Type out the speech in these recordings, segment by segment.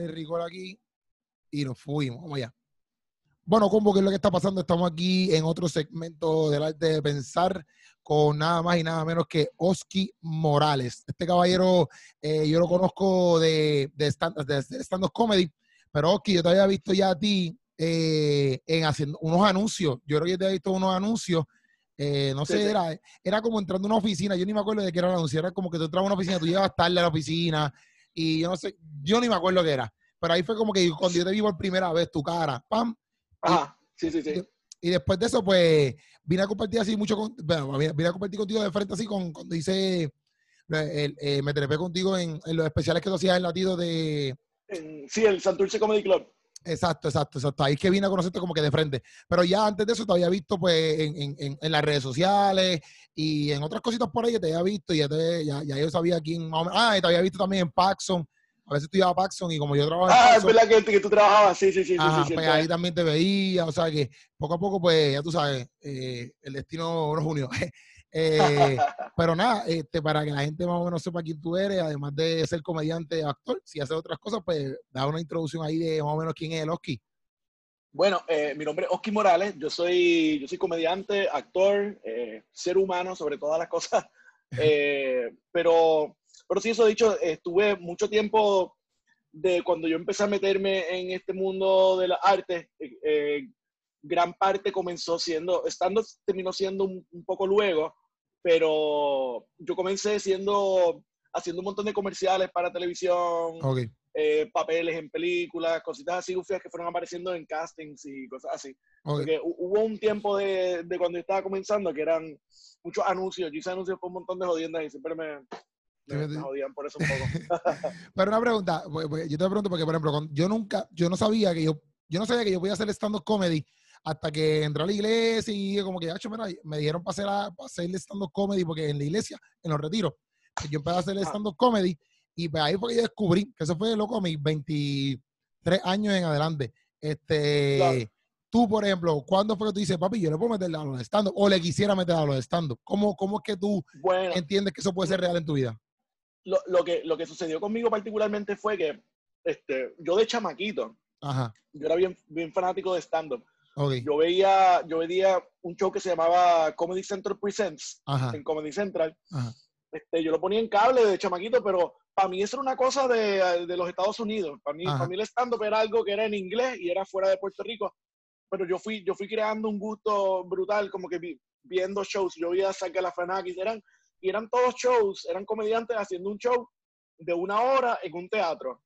el rigor aquí y nos fuimos. Vamos allá. Bueno, Combo, ¿qué es lo que está pasando? Estamos aquí en otro segmento del arte de pensar con nada más y nada menos que Oski Morales. Este caballero eh, yo lo conozco de, de stand-up comedy, pero Oski, yo te había visto ya a ti eh, en haciendo unos anuncios. Yo creo que te había visto unos anuncios. Eh, no sé, Era, era como entrando a una oficina. Yo ni me acuerdo de qué era el anuncio. Era como que tú entrabas a una oficina, tú llevas tarde a la oficina y yo no sé, yo ni me acuerdo qué era. Pero ahí fue como que cuando yo te vi por primera vez tu cara, ¡pam! Ajá, sí, sí, sí. Y, después de eso, pues, vine a compartir así mucho, con, bueno, vine a compartir contigo de frente así con, cuando hice, eh, me trepé contigo en, los especiales que tú hacías en latido de... sí, el Santurce Comedy Club. Exacto, exacto, exacto. Ahí es que vine a conocerte como que de frente. Pero ya antes de eso te había visto pues en, en, en las redes sociales y en otras cositas por ahí que te había visto y ya, te, ya, ya yo sabía quién... Ah, y te había visto también en Paxson a veces tú ibas a Paxson y como yo trabajaba en Ah, es verdad que, que, tú trabajabas, sí, sí, sí. sí, pues ahí también te veía, o sea que poco a poco, pues ya tú sabes, eh, el destino nos unió. eh, pero nada, este, para que la gente más o menos sepa quién tú eres, además de ser comediante, actor, si haces otras cosas, pues da una introducción ahí de más o menos quién es el Oski. Bueno, eh, mi nombre es Oski Morales, yo soy, yo soy comediante, actor, eh, ser humano sobre todas las cosas, pero pero sí, eso dicho, estuve mucho tiempo de cuando yo empecé a meterme en este mundo de las artes, eh, eh, gran parte comenzó siendo, estando, terminó siendo un, poco luego, pero yo comencé siendo, haciendo un montón de comerciales para televisión, eh, papeles en películas, cositas así que fueron apareciendo en castings y cosas así. Porque hubo un tiempo de, de, cuando yo estaba comenzando que eran muchos anuncios, yo hice anuncios por un montón de jodiendas y siempre me, me, jodían por eso un poco. Pero una pregunta, yo te pregunto porque, por ejemplo, yo nunca, yo no sabía que yo, yo no sabía que yo podía hacer stand-up comedy hasta que entré a la iglesia y como que, hecho, me dijeron para hacer, para hacer stand-up comedy porque en la iglesia, en los retiros, yo empecé a hacer stand-up comedy y pues ahí fue que yo descubrí que eso fue, loco, mis 23 años en adelante. Este, tú, por ejemplo, ¿cuándo fue que tú dices, papi, yo le puedo meter a los stand-up o le quisiera meter a los stand-up? ¿Cómo, ¿Cómo es que tú entiendes que eso puede ser real en tu vida? lo, que, lo que sucedió conmigo particularmente fue que este, yo de chamaquito, yo era bien, bien fanático de stand-up. Yo, veía, yo veía un show que se llamaba Comedy Central Presents en Comedy Central. Este, yo lo ponía en cable de chamaquito, pero para mí eso era una cosa de, de los Estados Unidos. Para mí, para mí el stand-up era algo que era en inglés y era fuera de Puerto Rico. Pero yo fui, yo fui creando un gusto brutal, como que viendo shows. Yo veía a la Fanakis, eran y eran todos shows, eran comediantes haciendo un show de una hora en un teatro.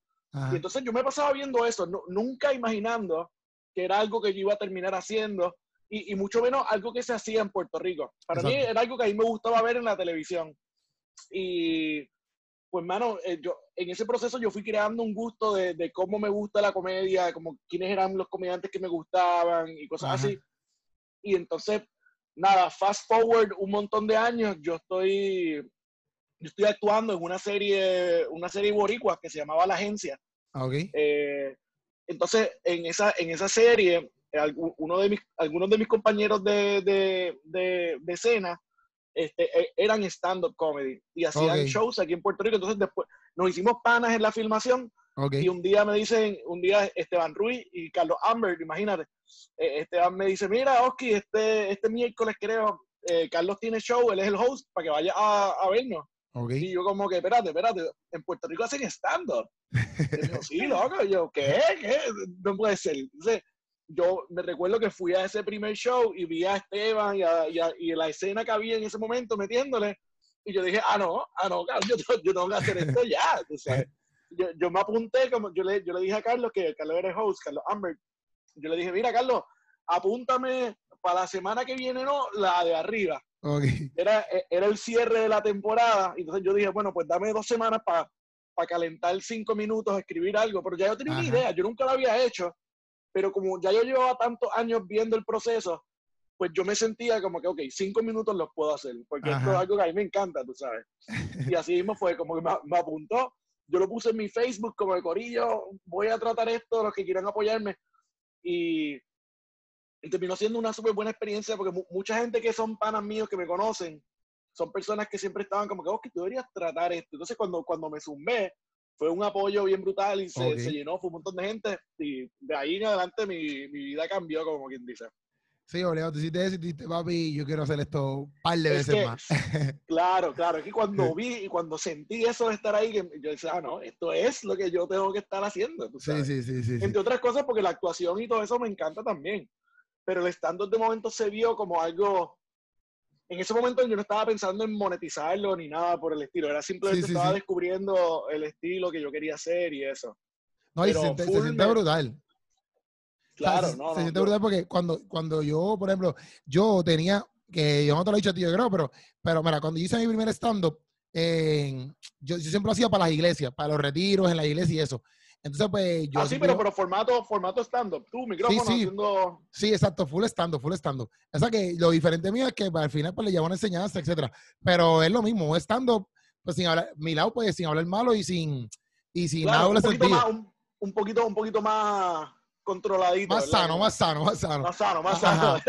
Y entonces yo me pasaba viendo eso, nunca imaginando que era algo que yo iba a terminar haciendo y, mucho menos algo que se hacía en Puerto Rico. Para mí era algo que a mí me gustaba ver en la televisión. Y pues, mano, eh, yo, en ese proceso yo fui creando un gusto de, cómo me gusta la comedia, como quiénes eran los comediantes que me gustaban y cosas así. Y entonces nada, fast forward un montón de años, yo estoy, yo estoy actuando en una serie, una serie boricua que se llamaba La Agencia. Ah, okay. Eh, entonces, en esa, en esa serie, uno de mis, algunos de mis compañeros de, de, de, de escena este, e, eran stand-up comedy y hacían shows aquí en Puerto Rico. Entonces, después nos hicimos panas en la filmación y un día me dicen, un día Esteban Ruiz y Carlos Amber, imagínate, eh, Esteban me dice, mira, Oski, este, este miércoles creo, eh, Carlos tiene show, él es el host, para que vaya a, vernos. Y yo como que, espérate, espérate, en Puerto Rico hacen stand-up. sí, loco, yo, ¿qué? ¿Qué? No puede ser. Entonces, yo me recuerdo que fui a ese primer show y vi a Esteban y, a, y, la escena que había en ese momento metiéndole. Y yo dije, ah, no, ah, no, yo, yo tengo que hacer esto ya. Entonces, yo, yo, me apunté, como yo le, yo le dije a Carlos, que Carlos era el host, Carlos Amber, yo le dije, mira, Carlos, apúntame para la semana que viene, no, la de arriba. Era, e, era el cierre de la temporada, entonces yo dije, bueno, pues dame dos semanas para calentar cinco minutos, escribir algo, pero ya yo tenía una idea, yo nunca lo había hecho, pero como ya yo llevaba tantos años viendo el proceso, pues yo me sentía como que, ok, cinco minutos los puedo hacer, porque esto es algo que a mí me encanta, tú sabes. Y así mismo fue, como que me, me apuntó, yo lo puse en mi Facebook como el corillo, voy a tratar esto, los que quieran apoyarme. Y, terminó siendo una súper buena experiencia porque mucha gente que son panas míos que me conocen, son personas que siempre estaban como que, oh, que tú deberías tratar esto. Entonces cuando, cuando me sumé, fue un apoyo bien brutal y se, se, llenó, fue un montón de gente y de ahí en adelante mi, mi vida cambió, como quien dice. Sí, Oleado, tú eso y dijiste, papi, yo quiero hacer esto un par de veces más. claro, claro, es que cuando vi y cuando sentí eso de estar ahí, yo decía, ah, no, esto es lo que yo tengo que estar haciendo. Sí, sí, sí, sí, Entre otras cosas, porque la actuación y todo eso me encanta también. Pero el stand-up de momento se vio como algo. En ese momento yo no estaba pensando en monetizarlo ni nada por el estilo. Era simplemente estaba descubriendo el estilo que yo quería hacer y eso. No, y se, siente, brutal. Claro, no, se siente brutal porque cuando, cuando yo, por ejemplo, yo tenía, que yo no te lo he dicho a ti, yo creo, pero, pero mira, cuando hice mi primer stand-up, yo, yo, siempre lo hacía para las iglesias, para los retiros en la iglesia y eso. Entonces, pues yo. Ah, sí, pero, pero formato, formato stand-up. Tú, micrófono sí, sí. haciendo. Sí, exacto, full stand-up, full stand-up. O sea que lo diferente mío es que al final pues le llevo una enseñanza, etcétera. Pero es lo mismo, stand-up, pues sin hablar, mi lado, pues sin hablar malo y sin, y sin nada un poquito, más, un, poquito, un poquito más controladito. Más sano, más sano, más sano. Más sano, más sano.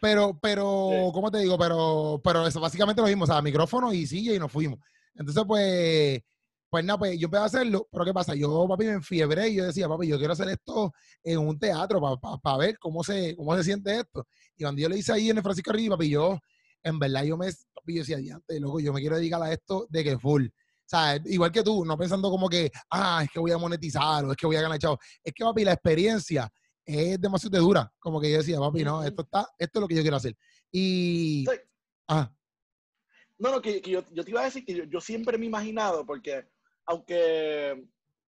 Pero, pero, ¿cómo te digo? Pero, pero eso básicamente lo mismo, o sea, micrófono y silla y nos fuimos. Entonces, pues, pues nada, pues yo empecé a hacerlo, pero ¿qué pasa? Yo, papi, me enfiebré y yo decía, papi, yo quiero hacer esto en un teatro para ver cómo se, cómo se siente esto. Y cuando yo le hice ahí en el Francisco Arriba, papi, yo, en verdad, yo me, papi, yo decía, diante, loco, yo me quiero dedicar a esto de que full. O sea, igual que tú, no pensando como que, ah, es que voy a monetizar o es que voy a ganar chavo. Es que, papi, la experiencia es demasiado dura. Como que yo decía, papi, no, esto está, esto es lo que yo quiero hacer. Y. Ah. No, no, que, yo, yo, te iba a decir que yo, siempre me he imaginado, porque aunque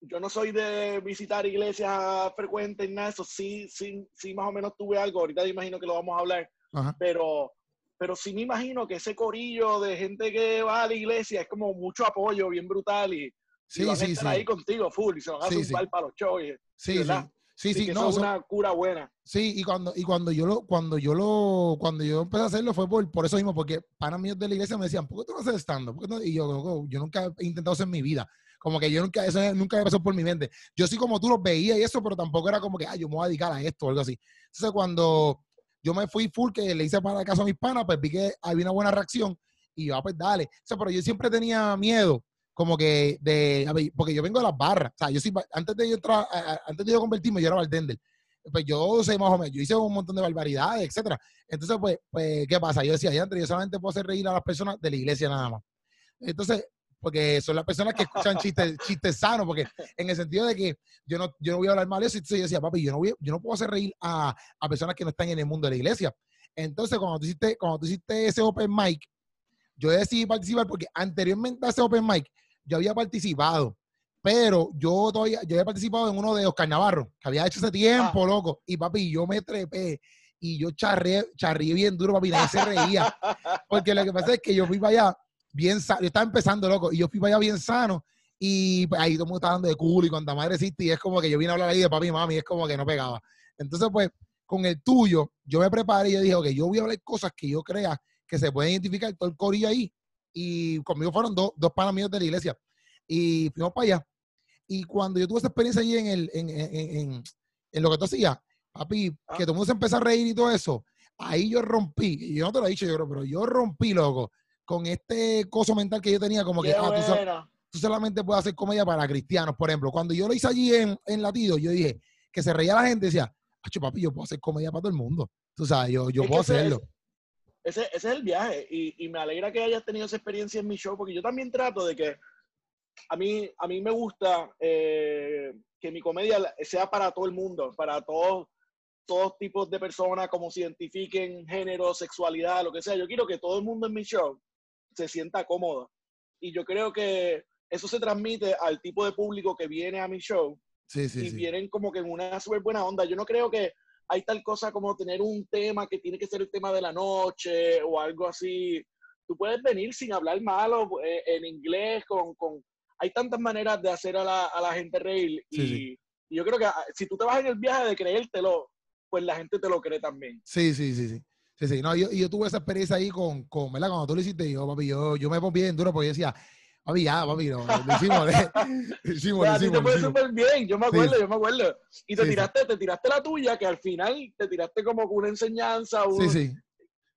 yo no soy de visitar iglesias frecuentes y nada, eso sí, sí, sí, más o menos tuve algo. Ahorita me imagino que lo vamos a hablar, pero pero sí me imagino que ese corillo de gente que va a la iglesia es como mucho apoyo, bien brutal y, sí, van a estar ahí contigo full y se van a zumbar para los shows. Sí, sí. Sí, sí, no, es una cura buena. Sí, y cuando, y cuando yo lo, cuando yo lo, cuando yo empecé a hacerlo fue por, por eso mismo, porque para mí de la iglesia me decían, ¿por qué tú no haces estando? Y yo, yo nunca he intentado hacer en mi vida. Como que yo nunca, eso nunca me pasó por mi mente. Yo sí como tú lo veías y eso, pero tampoco era como que, ah, yo me voy a dedicar a esto o algo así. Entonces cuando, yo me fui full, que le hice para caso a mis panas, pues vi que había una buena reacción y yo, ah, pues dale. O sea, pero yo siempre tenía miedo, como que de, porque yo vengo de las barras, o sea, yo sí, antes de yo entrar, antes de yo convertirme, yo era bartender. Pues yo sé más o menos, yo hice un montón de barbaridades, etcétera. Entonces, pues, pues, ¿qué pasa? Yo decía, ya, yo solamente puedo hacer reír a las personas de la iglesia nada más. Entonces, porque son las personas que escuchan chistes, chistes sanos, porque en el sentido de que yo no, yo no voy a hablar mal de eso, entonces yo decía, papi, yo no, voy, yo no puedo hacer reír a, a, personas que no están en el mundo de la iglesia. Entonces, cuando tú hiciste, cuando tú hiciste ese open mic, yo decidí participar porque anteriormente a ese open mic, yo había participado, pero yo todavía, yo había participado en uno de Oscar Navarro, que había hecho ese tiempo, ah. loco, y papi, yo me trepé y yo charré, charré bien duro, papi, nadie se reía. Porque lo que pasa es que yo fui para allá bien sano. Yo estaba empezando, loco, y yo fui para allá bien sano. Y pues, ahí todo el mundo estaba dando de culo y cuanta madre existe. Y es como que yo vine a hablar ahí de papi y mami, y es como que no pegaba. Entonces, pues, con el tuyo, yo me preparé y yo dije, ok, yo voy a hablar cosas que yo crea que se pueden identificar todo el corillo ahí. Y conmigo fueron dos, dos panas míos de la iglesia. Y fuimos para allá. Y cuando yo tuve esa experiencia allí en, el, en, en, en, lo que tú hacías, papi, que todo el mundo se empezó a reír y todo eso, ahí yo rompí. Y yo no te lo he dicho, yo creo, pero yo rompí, loco con este coso mental que yo tenía, como que ah, tú, solamente puedes hacer comedia para cristianos. Por ejemplo, cuando yo lo hice allí en, en Latido, yo dije que se reía la gente y decía, papi, yo puedo hacer comedia para todo el mundo. Tú sabes, yo, yo puedo hacerlo. Ese, ese, es el viaje y, y, me alegra que hayas tenido esa experiencia en mi show porque yo también trato de que a mí, a mí me gusta eh, que mi comedia sea para todo el mundo, para todos todos tipos de personas, como se identifiquen género, sexualidad, lo que sea. Yo quiero que todo el mundo en mi show se sienta cómodo. Y yo creo que eso se transmite al tipo de público que viene a mi show. Sí, sí, y vienen como que en una súper buena onda. Yo no creo que hay tal cosa como tener un tema que tiene que ser el tema de la noche o algo así. Tú puedes venir sin hablar malo eh, en inglés, con, con... Hay tantas maneras de hacer a la, a la gente reír. y, y, yo creo que ah, si tú te vas en el viaje de creértelo, pues la gente te lo cree también. Sí, sí, sí, sí. Sí, sí, no, yo, yo tuve esa experiencia ahí con, con, ¿verdad? Cuando tú lo hiciste, yo, papi, yo, yo me ponía bien duro porque yo decía, papi, ya, papi, no, lo hicimos, lo hicimos, lo te fue súper bien, yo me acuerdo, yo me acuerdo. Y te tiraste, te tiraste la tuya, que al final te tiraste como una enseñanza. Sí, sí.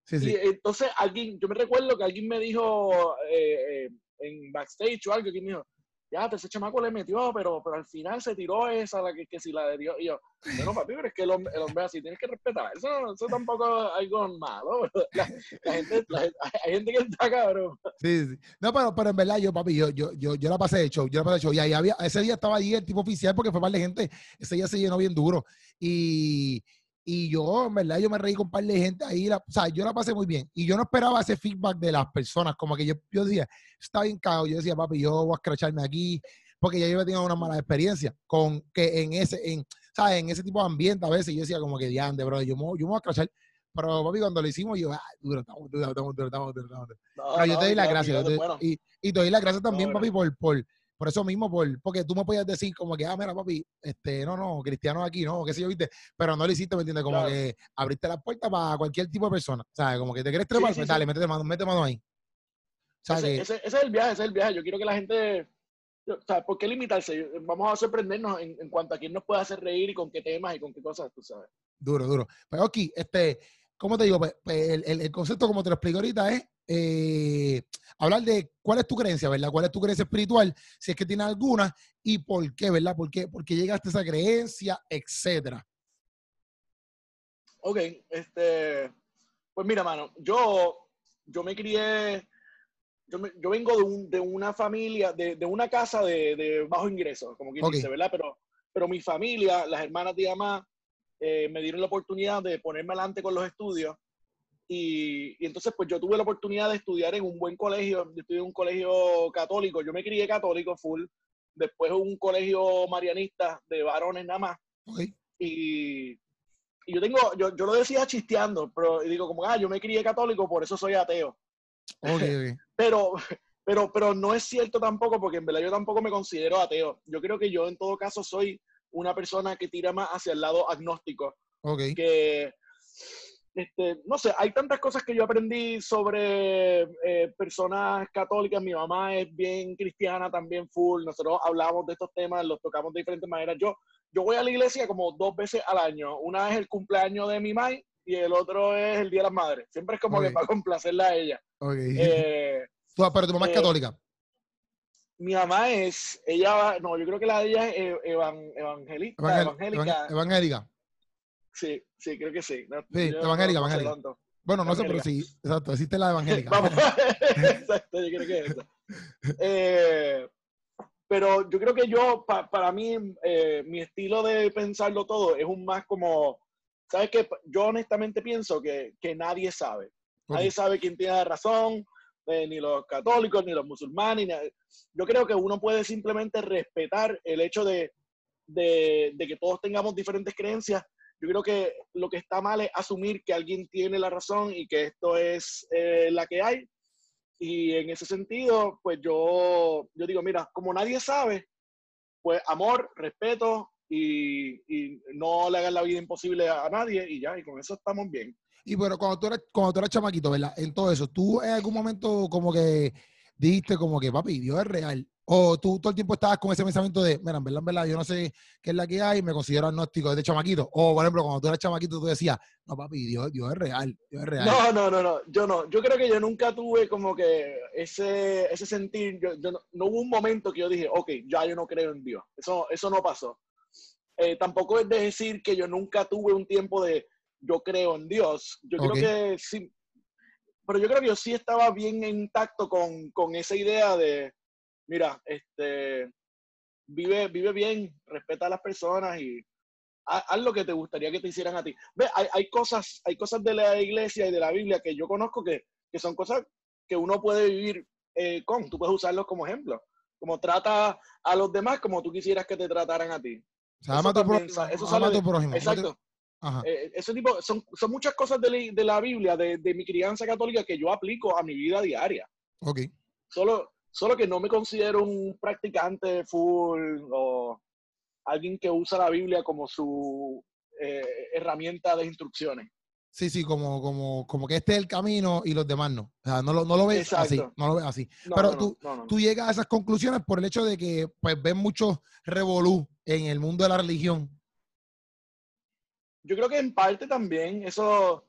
Sí, sí. Y entonces alguien, yo me recuerdo que alguien me dijo eh, eh, en backstage o algo, que me dijo, ya, ese chamaco le metió, pero, pero al final se tiró esa, la que, si la de Dios. Y yo, bueno, papi, pero es que el hombre, el hombre así, tienes que respetar. Eso, eso tampoco es algo malo. La, gente, hay gente que está cabrón. Sí, sí. No, pero, pero en verdad, yo, papi, yo, yo, yo, yo la pasé de show, yo la pasé de show. Y ahí había, ese día estaba allí el tipo oficial porque fue par de gente. Ese día se llenó bien duro. Y, y yo, en verdad, yo me reí con un par de gente ahí. La, o sea, yo la pasé muy bien. Y yo no esperaba ese feedback de las personas. Como que yo, yo decía, está bien cagado. Yo decía, papi, yo voy a escracharme aquí. Porque ya yo he tenido una mala experiencia con que en ese, en, ¿sabes? En ese tipo de ambiente a veces yo decía como que diante, bro, yo me, yo me voy a escrachar. Pero papi, cuando lo hicimos, yo, ah, duro, estamos, duro, estamos, duro, estamos, duro, estamos. No, Pero yo te doy las gracias. Y, y, te doy las gracias también, papi, por, por, por eso mismo, por, porque tú me podías decir como que, ah, mira, papi, este, no, no, cristiano aquí, no, qué sé yo, viste, pero no lo hiciste, ¿me entiendes? Como que abriste la puerta para cualquier tipo de persona, ¿sabes? Como que te quieres trepar, pues dale, métete mano, métete mano ahí. ese, ese, es el viaje, ese es el viaje. Yo quiero que la gente, o sea, ¿por qué limitarse? Vamos a sorprendernos en, en, cuanto a quién nos puede hacer reír y con qué temas y con qué cosas, tú sabes. Duro, duro. Pero aquí, este, ¿cómo te digo? Pues, pues el, el, el, concepto, como te lo explico ahorita, es eh, hablar de cuál es tu creencia, ¿verdad? ¿Cuál es tu creencia espiritual? Si es que tienes alguna y por qué, ¿verdad? ¿Por qué, por qué llegaste a esa creencia, etcétera? Ok, este, pues mira, mano, yo, yo me crié, yo, me, yo vengo de, un, de, una familia, de, de una casa de, de, bajo ingreso, como quien okay. dice, ¿verdad? Pero, pero mi familia, las hermanas de mamá, eh, me dieron la oportunidad de ponerme adelante con los estudios y, y, entonces, pues yo tuve la oportunidad de estudiar en un buen colegio. Yo estudié en un colegio católico. Yo me crié católico full. Después un colegio marianista de varones nada más. Okay. Y, y, yo tengo, yo, yo, lo decía chisteando, pero digo como, ah, yo me crié católico, por eso soy ateo. Okay, pero, pero, pero no es cierto tampoco, porque en verdad yo tampoco me considero ateo. Yo creo que yo en todo caso soy una persona que tira más hacia el lado agnóstico. Okay. Que este, no sé, hay tantas cosas que yo aprendí sobre eh, personas católicas. Mi mamá es bien cristiana, también full. Nosotros hablamos de estos temas, los tocamos de diferentes maneras. Yo, yo voy a la iglesia como dos veces al año. Una es el cumpleaños de mi mamá y el otro es el Día de las Madres. Siempre es como okay. que para complacerla a ella. Okay. Eh, ¿Tú, pero tu mamá es católica. Mi mamá es, ella, no, yo creo que la de ella es evan, evangelista, Evangel, evangélica. Evangélica. Sí, sí, creo que sí. No, sí, evangélica, no, evangélica. No bueno, no sé, pero sí, exacto, existe la evangélica. Vamos, exacto, yo creo que es. Eh, pero yo creo que yo, pa, para mí, eh, mi estilo de pensarlo todo es un más como, ¿sabes qué? Yo honestamente pienso que, que nadie sabe. Okay. Nadie sabe quién tiene la razón, ni los católicos, ni los musulmanes. Yo creo que uno puede simplemente respetar el hecho de, que todos tengamos diferentes creencias yo creo que lo que está mal es asumir que alguien tiene la razón y que esto es eh, la que hay. Y en ese sentido, pues yo, yo digo, mira, como nadie sabe, pues amor, respeto y, y, no le hagan la vida imposible a, a, nadie y ya, y con eso estamos bien. Y bueno, cuando tú eras, cuando tú eras chamaquito, ¿verdad? En todo eso, ¿tú en algún momento como que dijiste como que, papi, Dios es real? O tú todo el tiempo estabas con ese pensamiento de, mira, en verdad, en verdad, yo no sé qué es la que hay, me considero agnóstico desde chamaquito. O, por ejemplo, cuando tú eras chamaquito, tú decías, no, papi, Dios, Dios es real. No, no, no, no, yo no. Yo creo que yo nunca tuve como que ese, ese sentir, yo, no, hubo un momento que yo dije, ok, ya yo no creo en Dios. Eso, eso no pasó. Eh, tampoco es de decir que yo nunca tuve un tiempo de, yo creo en Dios. Yo okay. creo que sí, pero yo creo que yo sí estaba bien intacto con, con esa idea de mira, este, vive, vive bien, respeta a las personas y haz, haz, lo que te gustaría que te hicieran a ti. Ve, hay, hay, cosas, hay cosas de la iglesia y de la Biblia que yo conozco que, que son cosas que uno puede vivir eh, con, tú puedes usarlos como ejemplo. Como trata a los demás como tú quisieras que te trataran a ti. O sea, ama, también, tu prójimo, eso ama tu prójimo. Exacto. Eh, ese tipo, son, son muchas cosas de la, de la Biblia, de, de, mi crianza católica que yo aplico a mi vida diaria. Ok. Solo, Solo que no me considero un practicante full o alguien que usa la Biblia como su eh, herramienta de instrucciones. Sí, sí, como, como, como que este es el camino y los demás no. O sea, no lo, no lo ves Exacto. así. No lo ves así. No, Pero no, tú, tú llegas a esas conclusiones por el hecho de que pues ves mucho revolú en el mundo de la religión. Yo creo que en parte también eso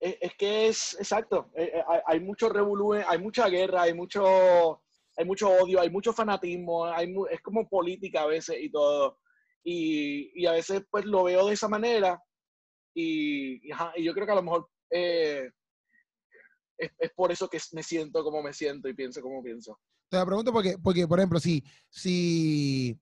es, es que es exacto. Hay, hay mucho revolú, hay mucha guerra, hay mucho hay mucho odio, hay mucho fanatismo, hay es como política a veces y todo. Y, y, a veces pues lo veo de esa manera y, y, yo creo que a lo mejor eh, es, es, por eso que me siento como me siento y pienso como pienso. Te la pregunto porque, porque por ejemplo, si, si,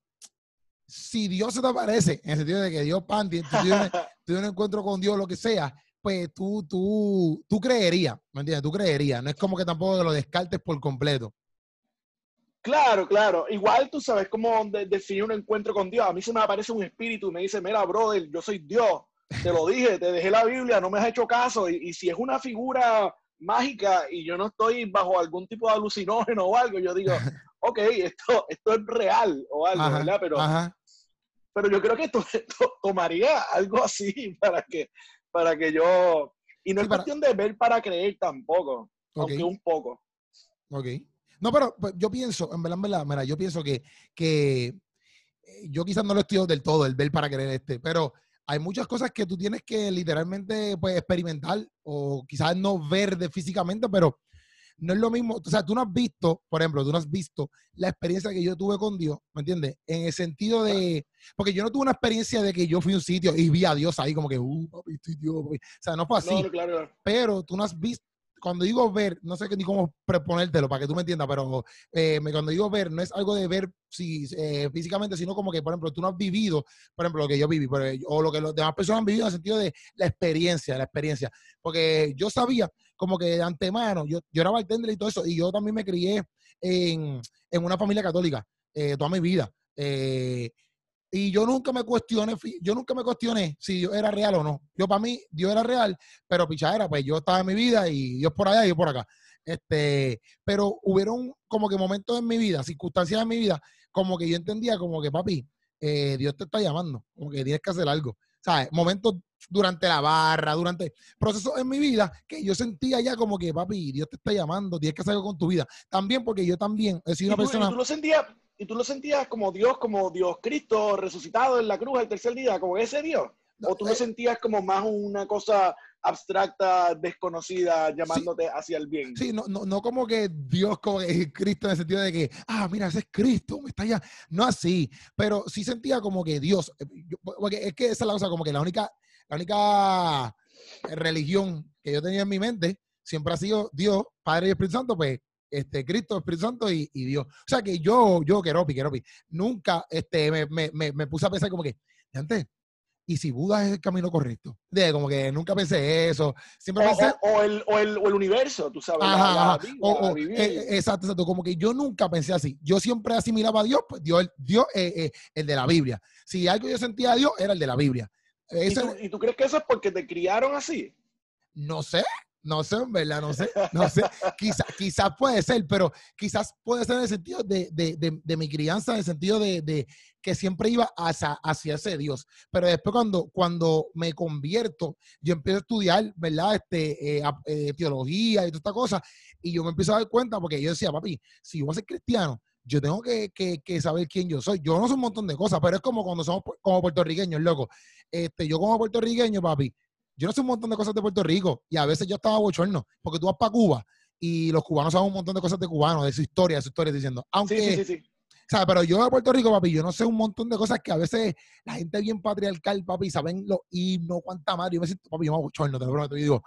si Dios se te aparece, en el sentido de que Dios, pan, tú tienes, un encuentro con Dios, lo que sea, pues tú, tú, tú creerías, ¿me entiendes? Tú creerías. No es como que tampoco lo descartes por completo. Claro, claro. Igual tú sabes cómo definir un encuentro con Dios. A mí se me aparece un espíritu y me dice, mira, brother, yo soy Dios. Te lo dije, te dejé la Biblia, no me has hecho caso. Y, si es una figura mágica y yo no estoy bajo algún tipo de alucinógeno o algo, yo digo, ok, esto, esto es real o algo, ¿verdad? Pero, pero yo creo que esto, tomaría algo así para que para que yo... Y no es cuestión de ver para creer tampoco, aunque un poco. Ok. No, pero pues, yo pienso, en verdad, en verdad, mira, yo pienso que, que eh, yo quizás no lo estudio del todo, el ver para creer este, pero hay muchas cosas que tú tienes que literalmente pues, experimentar o quizás no ver de físicamente, pero no es lo mismo, o sea, tú no has visto, por ejemplo, tú no has visto la experiencia que yo tuve con Dios, ¿me entiendes? En el sentido de, porque yo no tuve una experiencia de que yo fui a un sitio y vi a Dios ahí como que, uh, papi, estoy Dios, papi. O sea, no fue así. claro. Pero tú no has visto, cuando digo ver, no sé ni cómo proponértelo para que tú me entiendas, pero eh, cuando digo ver, no es algo de ver si, eh, físicamente, sino como que, por ejemplo, tú no has vivido, por ejemplo, lo que yo viví, o lo que las demás personas han vivido en el sentido de la experiencia, la experiencia. Porque yo sabía como que de antemano, yo, yo era bartender y todo eso, y yo también me crié en, una familia católica eh, toda mi vida. Y yo nunca me cuestioné, yo nunca me cuestioné si Dios era real o no. Yo para mí, Dios era real, pero pichadera, pues yo estaba en mi vida y Dios por allá y yo por acá. Este, pero hubieron como que momentos en mi vida, circunstancias en mi vida, como que yo entendía como que, papi, eh, Dios te está llamando, como que tienes que hacer algo. ¿Sabes? Momentos durante la barra, durante procesos en mi vida que yo sentía ya como que, papi, Dios te está llamando, tienes que hacer algo con tu vida. También porque yo también he sido una persona... tú lo sentías y tú lo sentías como Dios, como Dios Cristo resucitado en la cruz el tercer día, como ese Dios. ¿O tú lo eh, sentías como más una cosa abstracta, desconocida, llamándote hacia el bien? Sí, no, no, no como que Dios, como que Cristo en el sentido de que, ah, mira, ese es Cristo, me está ya. No así, pero sí sentía como que Dios, eh, porque es que esa es la cosa, como que la única, la única religión que yo tenía en mi mente siempre ha sido Dios, Padre y Espíritu Santo, pues este, Cristo, Espíritu Santo y, Dios. O sea que yo, yo, Keropi, Keropi, nunca este, me, me, me, puse a pensar como que, antes, ¿y si Buda es el camino correcto? De, como que nunca pensé eso. Siempre o, pensé... O, el, o, el, o, el, universo, tú sabes. exacto, exacto. Como que yo nunca pensé así. Yo siempre asimilaba a Dios, pues Dios, Dios eh, el de la Biblia. Si algo yo sentía a Dios, era el de la Biblia. ¿Y, tú, ¿Y tú crees que eso es porque te criaron así? No sé, no sé, en verdad, no sé, no sé. Quizás quizás puede ser, pero quizás puede ser en el sentido de, de, de, mi crianza, en el sentido de, que siempre iba hacia, hacia, ese Dios. Pero después cuando, cuando me convierto, yo empiezo a estudiar, ¿verdad? Este, eh, eh, teología y toda esta cosa, y yo me empiezo a dar cuenta, porque yo decía, papi, si yo voy a ser cristiano, yo tengo que, que, que, saber quién yo soy. Yo no soy un montón de cosas, pero es como cuando somos como puertorriqueños, loco. Este, yo como puertorriqueño, papi, yo no sé un montón de cosas de Puerto Rico y a veces yo estaba bochorno, porque tú vas para Cuba y los cubanos saben un montón de cosas de cubanos, de su historia, de su historia, diciendo, aunque, sí, sí, sí, ¿sabes? Pero yo de Puerto Rico, papi, yo no sé un montón de cosas que a veces la gente bien patriarcal, papi, saben los himnos, cuánta madre, yo me siento, papi, yo me bochorno, te lo prometo, y digo,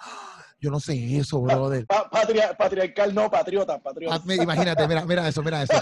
yo no sé eso, brother. patriarcal no, patriota, patriota. Ah, imagínate, mira, mira eso, mira eso.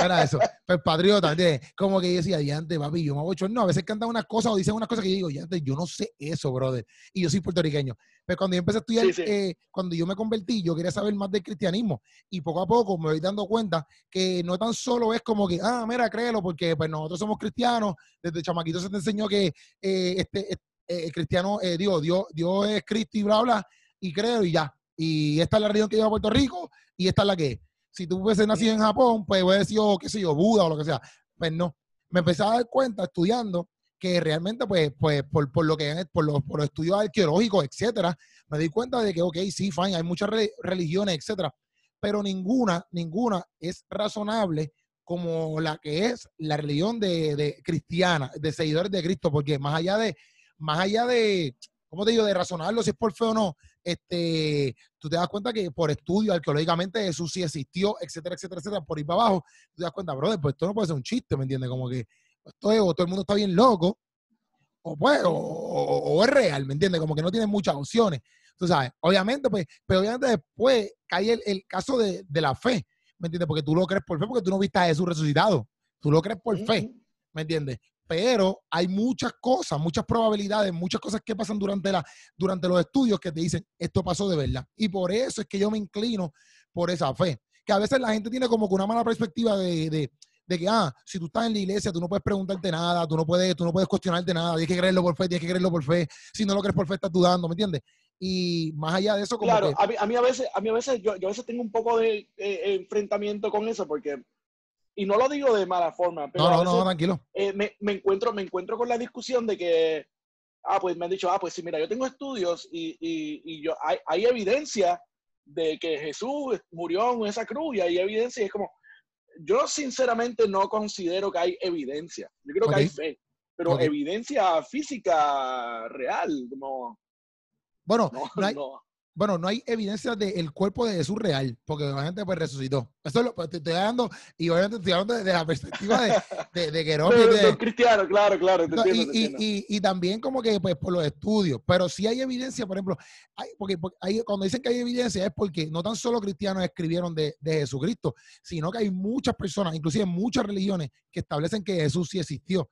Era eso. Pues patriota, ¿entiendes? Como que yo decía, diante, papi, yo me voy no, a veces cantan unas cosas o dicen unas cosas que yo digo, diante, yo no sé eso, brother. Y yo soy puertorriqueño. Pero cuando yo empecé a estudiar, eh, cuando yo me convertí, yo quería saber más del cristianismo. Y poco a poco me voy dando cuenta que no tan solo es como que, ah, mira, créelo, porque pues nosotros somos cristianos. Desde chamaquito se te enseñó que eh, este, eh, cristiano, digo, Dios, Dios es Cristo y bla, bla, y creo y ya. Y esta es la religión que lleva a Puerto Rico y esta es la que es si tú hubiese nacido en Japón, pues hubiese sido, qué sé yo, Buda o lo que sea. Pues no. Me empecé a dar cuenta estudiando que realmente, pues, pues por, por lo que por los, por los estudios arqueológicos, etcétera, me di cuenta de que, ok, sí, fine, hay muchas religiones, etcétera, pero ninguna, ninguna es razonable como la que es la religión de, de, cristiana, de seguidores de Cristo, porque más allá de, más allá de, ¿cómo te digo?, de razonarlo si es por fe o no, este, tú te das cuenta que por estudio, arqueológicamente, Jesús sí existió, etcétera, etcétera, etcétera, por ir para abajo, tú te das cuenta, brother, pues esto no puede ser un chiste, ¿me entiendes? Como que esto es, o todo el mundo está bien loco, o pues, o, es real, ¿me entiendes? Como que no tiene muchas opciones. Tú sabes, obviamente, pues, pero obviamente después cae el, caso de, la fe, ¿me entiendes? Porque tú lo crees por fe, porque tú no viste a Jesús resucitado. Tú lo crees por fe, ¿me entiendes? Pero hay muchas cosas, muchas probabilidades, muchas cosas que pasan durante, la, durante los estudios que te dicen, esto pasó de verdad. Y por eso es que yo me inclino por esa fe. Que a veces la gente tiene como que una mala perspectiva de, de que, ah, si tú estás en la iglesia, tú no puedes preguntarte nada, tú no puedes, tú no puedes cuestionarte nada, tienes que creerlo por fe, tienes que creerlo por fe. Si no lo crees por fe, estás dudando, ¿me entiendes? Y más allá de eso, como Claro, a, mí, a, mí, a veces, a mí a veces, yo, yo a veces tengo un poco de eh, enfrentamiento con eso, porque, y no lo digo de mala forma, pero no, no, no, tranquilo. Eh, me, me, encuentro, me encuentro con la discusión de que, ah, pues me han dicho, ah, pues sí, mira, yo tengo estudios y, y, y yo, hay, hay evidencia de que Jesús murió en esa cruz y hay evidencia y es como, yo sinceramente no considero que hay evidencia. Yo creo que hay fe, pero evidencia física real, como... Bueno, no, hay, bueno, no hay evidencia del cuerpo de Jesús real, porque la gente pues resucitó. Eso lo pues, te estoy dando, y obviamente estoy hablando de, la perspectiva de, de, de que no, cristiano, claro, claro. y, también como que pues por los estudios, pero sí hay evidencia, por ejemplo, hay, porque, hay, cuando dicen que hay evidencia es porque no tan solo cristianos escribieron de, de Jesucristo, sino que hay muchas personas, inclusive muchas religiones, que establecen que Jesús sí existió.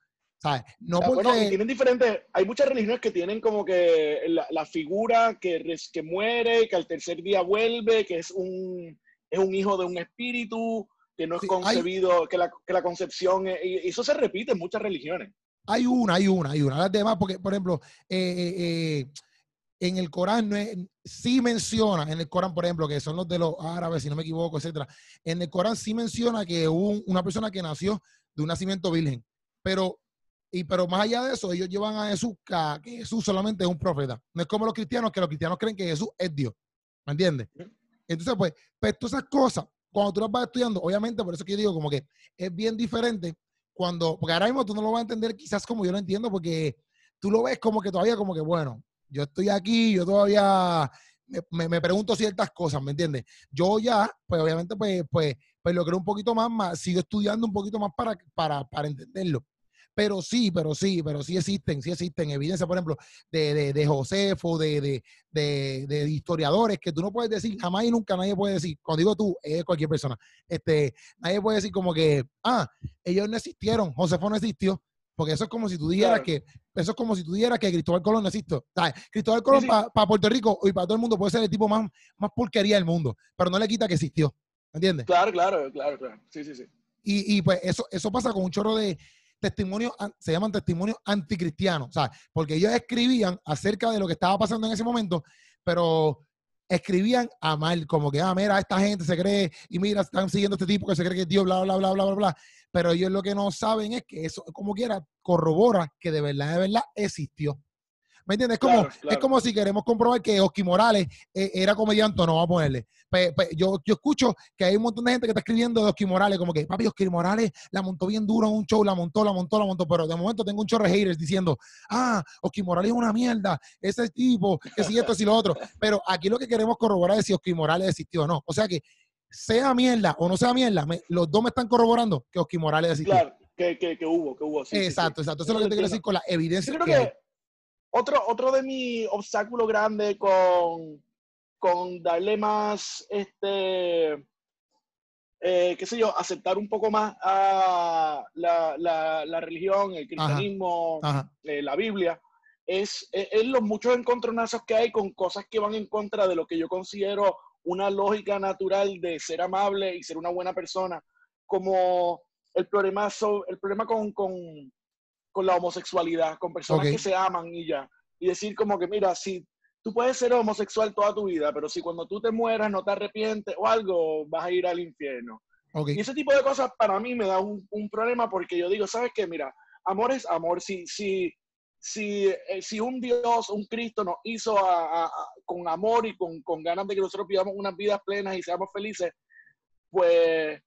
No porque... tienen diferentes, hay muchas religiones que tienen como que la, figura que, que muere, que al tercer día vuelve, que es un, es un hijo de un espíritu, que no es concebido, que, la, que, la, concepción, y eso se repite en muchas religiones. Hay una, hay una, hay una. Las demás, porque, por ejemplo, eh, eh, eh, en el Corán no sí menciona, en el Corán, por ejemplo, que son los de los árabes, si no me equivoco, etcétera. En el Corán sí menciona que hubo una persona que nació de un nacimiento virgen, pero y pero más allá de eso, ellos llevan a Jesús que Jesús solamente es un profeta. No es como los cristianos, que los cristianos creen que Jesús es Dios. ¿Me entiendes? Entonces, pues, pues todas esas cosas, cuando tú las vas estudiando, obviamente, por eso que yo digo, como que es bien diferente cuando, porque ahora mismo tú no lo vas a entender quizás como yo lo entiendo, porque tú lo ves como que todavía como que, bueno, yo estoy aquí, yo todavía me, me, pregunto ciertas cosas, ¿me entiendes? Yo ya, pues obviamente, pues, pues, pues lo creo un poquito más, más, sigo estudiando un poquito más para, para, para entenderlo. Pero sí, pero sí, pero sí existen, sí existen evidencias, por ejemplo, de, de, de Josefo, de, de, historiadores que tú no puedes decir, jamás y nunca nadie puede decir, cuando digo tú, es cualquier persona, este, nadie puede decir como que, ah, ellos no existieron, Josefo no existió, porque eso es como si tú dijeras que, eso es como si tú dijeras que Cristóbal Colón no existió. Cristóbal Colón para Puerto Rico y para todo el mundo puede ser el tipo más, más porquería del mundo, pero no le quita que existió. ¿Entiendes? Claro, claro, claro, claro. Sí, sí, sí. Y, y pues eso, eso pasa con un chorro de, testimonios, se llaman testimonios anticristianos, sea, porque ellos escribían acerca de lo que estaba pasando en ese momento, pero escribían a mal, como que, ah, mira, esta gente se cree, y mira, están siguiendo este tipo que se cree que es Dios, bla, bla, bla, bla, bla, bla. Pero ellos lo que no saben es que eso, como quiera, corrobora que de verdad, de verdad existió. ¿Me entiendes? Es como, es como si queremos comprobar que Oski Morales eh, era comediante o no, vamos a ponerle. yo, yo escucho que hay un montón de gente que está escribiendo de Oski Morales, como que, papi, Oski Morales la montó bien duro en un show, la montó, la montó, la montó, pero de momento tengo un chorro de haters diciendo, ah, Oski Morales es una mierda, ese tipo, que si esto, si lo otro. Pero aquí lo que queremos corroborar es si Oski Morales existió o no. O sea que, sea mierda o no sea mierda, los dos me están corroborando que Oski Morales existió. Claro, que, que, hubo, que hubo. exacto, exacto. Eso es lo que te quiero decir con la evidencia. que, otro, otro de mis obstáculos grandes con, con darle más, este, eh, qué sé yo, aceptar un poco más a la, la, religión, el cristianismo, eh, la Biblia, es, es, los muchos encontronazos que hay con cosas que van en contra de lo que yo considero una lógica natural de ser amable y ser una buena persona, como el problema, el problema con, con, con la homosexualidad, con personas que se aman y ya. Y decir como que, mira, si tú puedes ser homosexual toda tu vida, pero si cuando tú te mueras no te arrepientes o algo, vas a ir al infierno. Y ese tipo de cosas para mí me da un, un, problema porque yo digo, ¿sabes qué? Mira, amor es amor. Si, si, si, eh, si un Dios, un Cristo nos hizo con amor y con, con ganas de que nosotros vivamos unas vidas plenas y seamos felices, pues,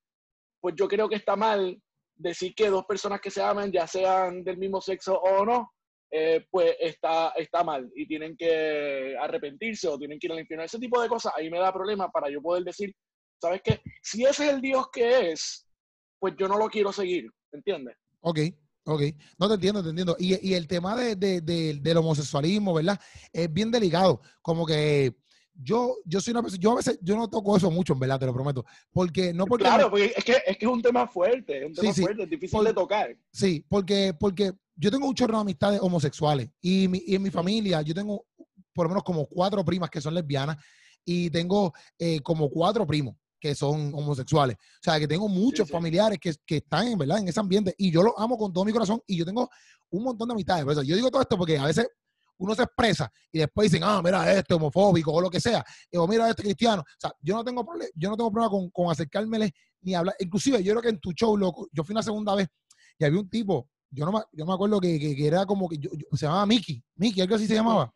pues yo creo que está mal decir que dos personas que se aman, ya sean del mismo sexo o no, eh, pues está, está mal y tienen que arrepentirse o tienen que ir al infierno. Ese tipo de cosas ahí me da problema para yo poder decir, ¿sabes qué? Si ese es el Dios que es, pues yo no lo quiero seguir, ¿entiendes? Ok, ok. No te entiendo, te entiendo. Y, el tema de, del homosexualismo, ¿verdad? Es bien delicado. Como que yo, yo soy una persona, yo a veces, yo no toco eso mucho, en verdad, te lo prometo. Porque no porque. Claro, porque es que, es que es un tema fuerte, es un tema fuerte, es difícil de tocar. Sí, porque, porque yo tengo un chorro de amistades homosexuales y, en mi familia yo tengo por lo menos como cuatro primas que son lesbianas y tengo eh, como cuatro primos que son homosexuales. O sea, que tengo muchos familiares que, que, están ¿verdad? en ese ambiente y yo los amo con todo mi corazón y yo tengo un montón de amistades. Por eso yo digo todo esto porque a veces uno se expresa y después dicen, ah, mira, este homofóbico o lo que sea, o mira, este cristiano. O sea, yo no tengo yo no tengo problema con, con acercármele ni hablar. Inclusive, yo creo que en tu show, loco, yo fui una segunda vez y había un tipo yo no me, yo me acuerdo que, que, era como que yo, se llamaba Mickey, Mickey, algo así se llamaba.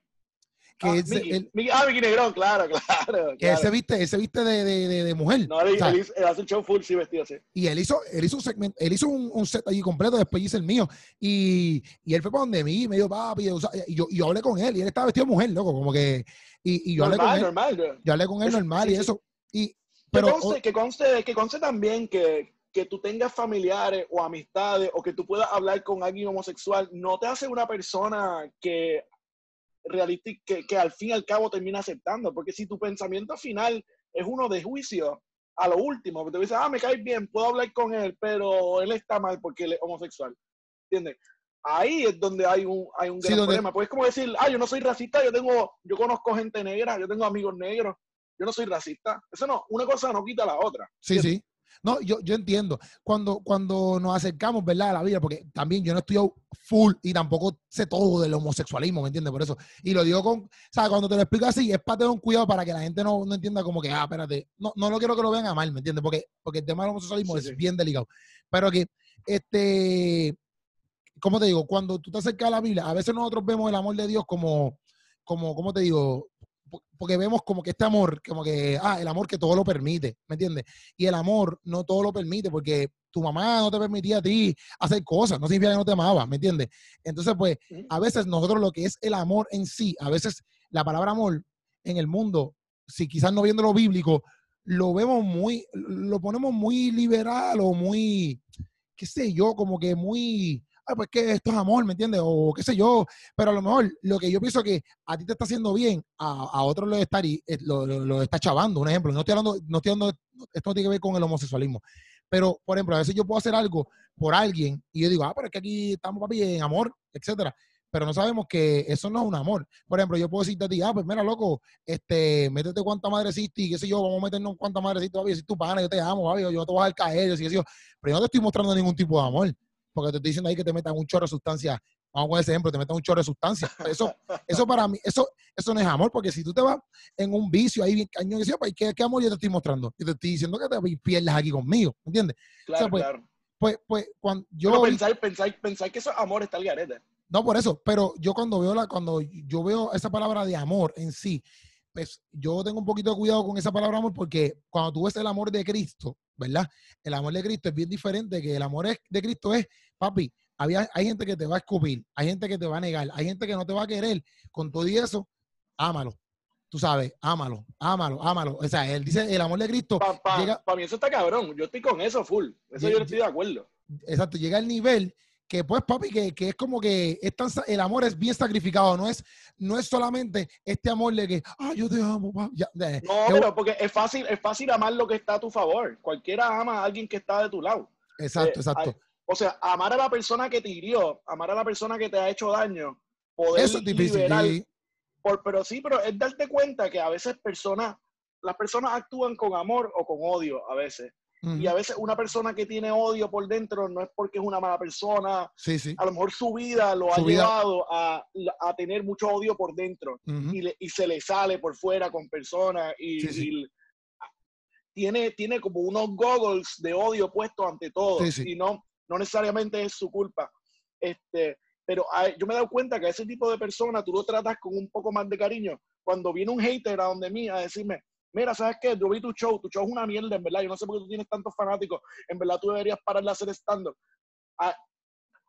Que ah, Mickey, ah, Mickey Negrón, claro, claro. Que ese viste, ese viste de, de, de, mujer. No, él, hace un show full, sí, vestido así. Y él hizo, él hizo un segmento, él hizo un, un, set allí completo, después hice el mío. Y, y él fue para donde mí, me dijo, papi, y yo, y yo hablé con él, y él estaba vestido de mujer, loco, como que. Y, y yo hablé con él. Normal, yo hablé con él normal y eso. Y, pero, que, conste, que, conste, que conste también que, que tú tengas familiares o amistades o que tú puedas hablar con alguien homosexual no te hace una persona que, que, que al fin y al cabo termina aceptando. Porque si tu pensamiento final es uno de juicio, a lo último, que te dices, ah, me caes bien, puedo hablar con él, pero él está mal porque él es homosexual. ¿Entiendes? Ahí es donde hay un, hay un gran problema. Pues es como decir, ah, yo no soy racista, yo tengo, yo conozco gente negra, yo tengo amigos negros, yo no soy racista. Eso no, una cosa no quita la otra. Sí, sí. No, yo, yo entiendo. Cuando, cuando nos acercamos, ¿verdad? A la vida, porque también yo no estoy full y tampoco sé todo del homosexualismo, ¿me entiendes? Por eso. Y lo digo con, o sea, cuando te lo explico así, es para tener un cuidado para que la gente no, no entienda como que, ah, espérate, no, no lo quiero que lo vean a mal, ¿me entiendes? Porque, porque el tema del homosexualismo es bien delicado. Pero que, este, ¿cómo te digo? Cuando tú te acercas a la Biblia, a veces nosotros vemos el amor de Dios como, como, ¿cómo te digo? Porque vemos como que este amor, como que, ah, el amor que todo lo permite, ¿me entiendes? Y el amor no todo lo permite porque tu mamá no te permitía a ti hacer cosas, no significa que no te amaba, ¿me entiendes? Entonces, pues, a veces nosotros lo que es el amor en sí, a veces la palabra amor en el mundo, si quizás no viendo lo bíblico, lo vemos muy, lo ponemos muy liberal o muy, qué sé yo, como que muy, ah, pues que esto es amor, ¿me entiendes? O qué sé yo, pero a lo mejor lo que yo pienso que a ti te está haciendo bien, a, a otros lo está, eh, lo, lo, está chavando, un ejemplo. No estoy hablando, no estoy hablando, esto no tiene que ver con el homosexualismo. Pero, por ejemplo, a veces yo puedo hacer algo por alguien y yo digo, ah, pero es que aquí estamos, papi, en amor, etcétera. Pero no sabemos que eso no es un amor. Por ejemplo, yo puedo decirte a ti, ah, pues mira, loco, este, métete cuánta madre existe y qué sé yo, vamos a meternos cuánta madre existe, papi, si tu pana, yo te amo, papi, yo te voy a dar caer, yo, yo, pero yo no te estoy mostrando ningún tipo de amor porque te estoy diciendo ahí que te metan un chorro de sustancia. Vamos con ese ejemplo, te metan un chorro de sustancia. Eso, eso para mí, eso, eso no es amor, porque si tú te vas en un vicio ahí bien cañón, pues, ¿qué, ¿qué, amor yo te estoy mostrando? Yo te estoy diciendo que te pierdas aquí conmigo, ¿entiendes? Claro, pues, claro. Pues, pues, cuando yo. Pensar, pensar, pensar, que eso es amor está el garete. No, por eso, pero yo cuando veo la, cuando yo veo esa palabra de amor en sí, pues yo tengo un poquito de cuidado con esa palabra amor porque cuando tú ves el amor de Cristo, ¿verdad? El amor de Cristo es bien diferente que el amor de Cristo es, papi, había, hay gente que te va a escupir, hay gente que te va a negar, hay gente que no te va a querer. Con todo y eso, ámalo. Tú sabes, ámalo, ámalo, ámalo. O sea, él dice, el amor de Cristo. Para mí eso está cabrón. Yo estoy con eso full. Eso yo estoy de acuerdo. Exacto, llega al nivel que pues papi, que, que, es como que es el amor es bien sacrificado, no es, no es solamente este amor de que, ah, yo te amo, papi. no, pero porque es fácil, es fácil amar lo que está a tu favor. Cualquiera ama a alguien que está de tu lado. Exacto, eh, exacto. o sea, amar a la persona que te hirió, amar a la persona que te ha hecho daño, poder Eso es difícil. por, pero sí, pero es darte cuenta que a veces personas, las personas actúan con amor o con odio a veces. Y a veces una persona que tiene odio por dentro no es porque es una mala persona. Sí, sí. A lo mejor su vida lo ha llevado a, a, tener mucho odio por dentro y, y, se le sale por fuera con personas y, tiene, tiene como unos goggles de odio puestos ante todo y no, no necesariamente es su culpa. Este, pero yo me he dado cuenta que a ese tipo de persona tú lo tratas con un poco más de cariño. Cuando viene un hater a donde mí a decirme, mira, ¿sabes qué? Yo vi tu show, tu show es una mierda, en verdad, yo no sé por qué tú tienes tantos fanáticos, en verdad tú deberías parar de hacer stand-up. Ah,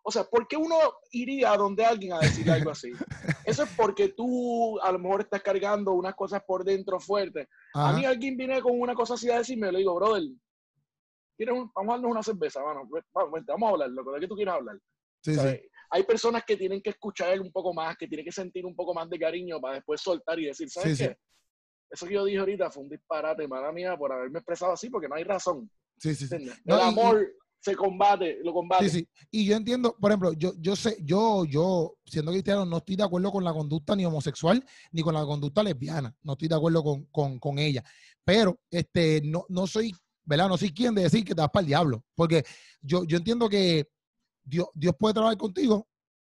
O sea, ¿por qué uno iría a donde alguien a decir algo así? Eso es porque tú a lo mejor estás cargando unas cosas por dentro fuertes. A mí alguien viene con una cosa así a decirme, le digo, brother, vamos a darnos una cerveza, vamos, vamos a hablar, lo que tú quieras hablar. Sí, sí. Hay personas que tienen que escuchar un poco más, que tienen que sentir un poco más de cariño para después soltar y decir, ¿sabes qué? Eso que yo dije ahorita fue un disparate, mala mía, por haberme expresado así, porque no hay razón. Sí, sí, sí. El amor se combate, lo combate. Sí, sí. Y yo entiendo, por ejemplo, yo, yo sé, yo, yo, siendo cristiano, no estoy de acuerdo con la conducta ni homosexual, ni con la conducta lesbiana. No estoy de acuerdo con, ella. Pero este, no, no soy, ¿verdad? No soy quien de decir que te vas para el diablo. Porque yo, yo entiendo que Dios, Dios puede trabajar contigo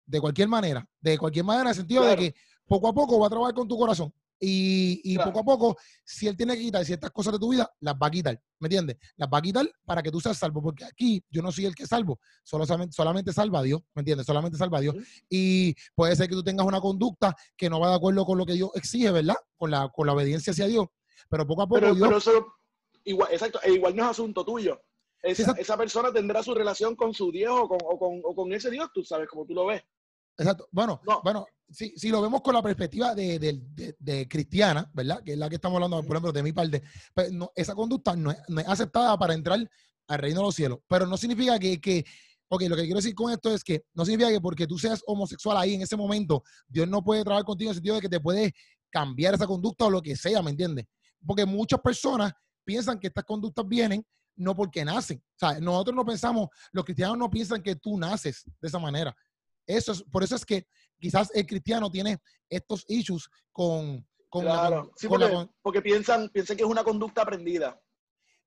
de cualquier manera. De cualquier manera, en el sentido de que poco a poco va a trabajar con tu corazón. Y, poco a poco, si él tiene que quitar ciertas cosas de tu vida, las va a quitar. ¿Me entiendes? Las va a quitar para que tú seas salvo. Porque aquí yo no soy el que salvo. Solamente, solamente salva a Dios. ¿Me entiendes? Solamente salva a Dios. Y puede ser que tú tengas una conducta que no va de acuerdo con lo que Dios exige, ¿verdad? Con la, con la obediencia hacia Dios. Pero poco a poco. Pero, Dios... eso, igual, exacto, e igual no es asunto tuyo. Esa, esa, persona tendrá su relación con su Dios o con, o con, o con ese Dios, tú sabes, como tú lo ves. Exacto. Bueno, bueno si, si, lo vemos con la perspectiva de, cristiana, ¿verdad? Que es la que estamos hablando, por ejemplo, de mi parte, pues, no, esa conducta no es, aceptada para entrar al reino de los cielos. Pero no significa que, que, ok, lo que quiero decir con esto es que no significa que porque tú seas homosexual ahí en ese momento, Dios no puede trabajar contigo en el sentido de que te puede cambiar esa conducta o lo que sea, ¿me entiendes? Porque muchas personas piensan que estas conductas vienen no porque nacen. O sea, nosotros no pensamos, los cristianos no piensan que tú naces de esa manera. Eso es, por eso es que quizás el cristiano tiene estos issues con, con, claro. sí, porque, piensan, piensan que es una conducta aprendida.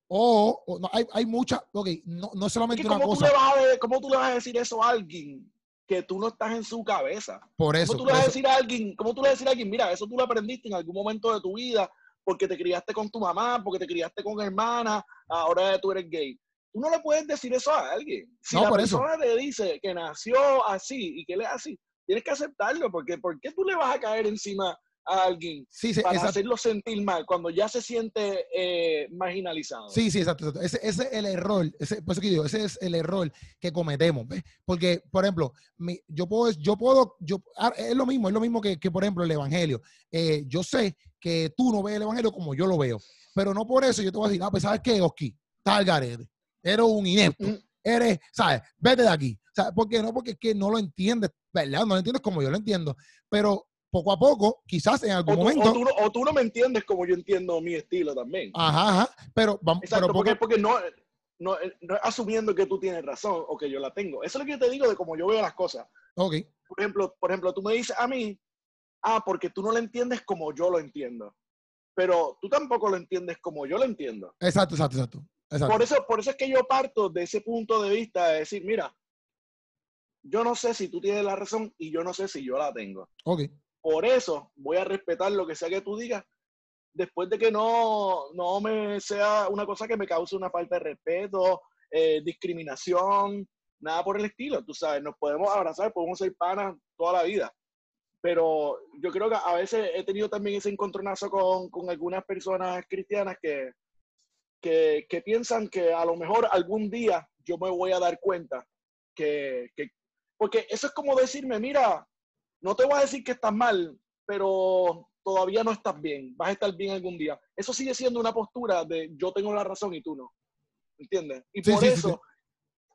O, no, hay, hay mucha, ok, no, no solamente una cosa. Tú le vas a, ¿Cómo tú le vas a decir eso a alguien que tú no estás en su cabeza? Por eso. ¿Cómo tú le vas a decir a alguien, cómo tú le vas a decir a alguien, mira, eso tú lo aprendiste en algún momento de tu vida porque te criaste con tu mamá, porque te criaste con hermana, ahora tú eres gay. Tú no le puedes decir eso a alguien. Si la persona te dice que nació así y que él es así, tienes que aceptarlo, porque ¿por qué tú le vas a caer encima a alguien para hacerlo sentir mal cuando ya se siente eh, marginalizado? Sí, sí, exacto. Ese, es el error, ese, por eso que digo, ese es el error que cometemos, ¿ves? Porque, por ejemplo, yo puedo, yo puedo, yo, ah, es lo mismo, es lo mismo que, por ejemplo, el Evangelio. Eh, yo sé que tú no ves el Evangelio como yo lo veo, pero no por eso yo te voy a decir, ah, pues, ¿sabes qué, Oski? Tal garete eres un inepto, eres, ¿sabes? Vete de aquí. ¿Sabes? ¿Por qué no? Porque es que no lo entiendes, ¿verdad? No lo entiendes como yo lo entiendo. Pero poco a poco, quizás en algún momento. O tú, no, me entiendes como yo entiendo mi estilo también. Ajá, ajá. Pero vamos. Exacto, porque, porque no, no, no, asumiendo que tú tienes razón o que yo la tengo. Eso es lo que yo te digo de cómo yo veo las cosas. Ok. Por ejemplo, por ejemplo, tú me dices a mí, ah, porque tú no lo entiendes como yo lo entiendo. Pero tú tampoco lo entiendes como yo lo entiendo. Exacto, exacto, exacto. Por eso, por eso es que yo parto de ese punto de vista de decir, mira, yo no sé si tú tienes la razón y yo no sé si yo la tengo. Okay. Por eso voy a respetar lo que sea que tú digas, después de que no, no me sea una cosa que me cause una falta de respeto, eh, discriminación, nada por el estilo. Tú sabes, nos podemos abrazar, podemos ser panas toda la vida. Pero yo creo que a veces he tenido también ese encontronazo con, con algunas personas cristianas que, que, piensan que a lo mejor algún día yo me voy a dar cuenta que, porque eso es como decirme, mira, no te voy a decir que estás mal, pero todavía no estás bien, vas a estar bien algún día. Eso sigue siendo una postura de yo tengo la razón y tú no. ¿Entiendes? Y por eso,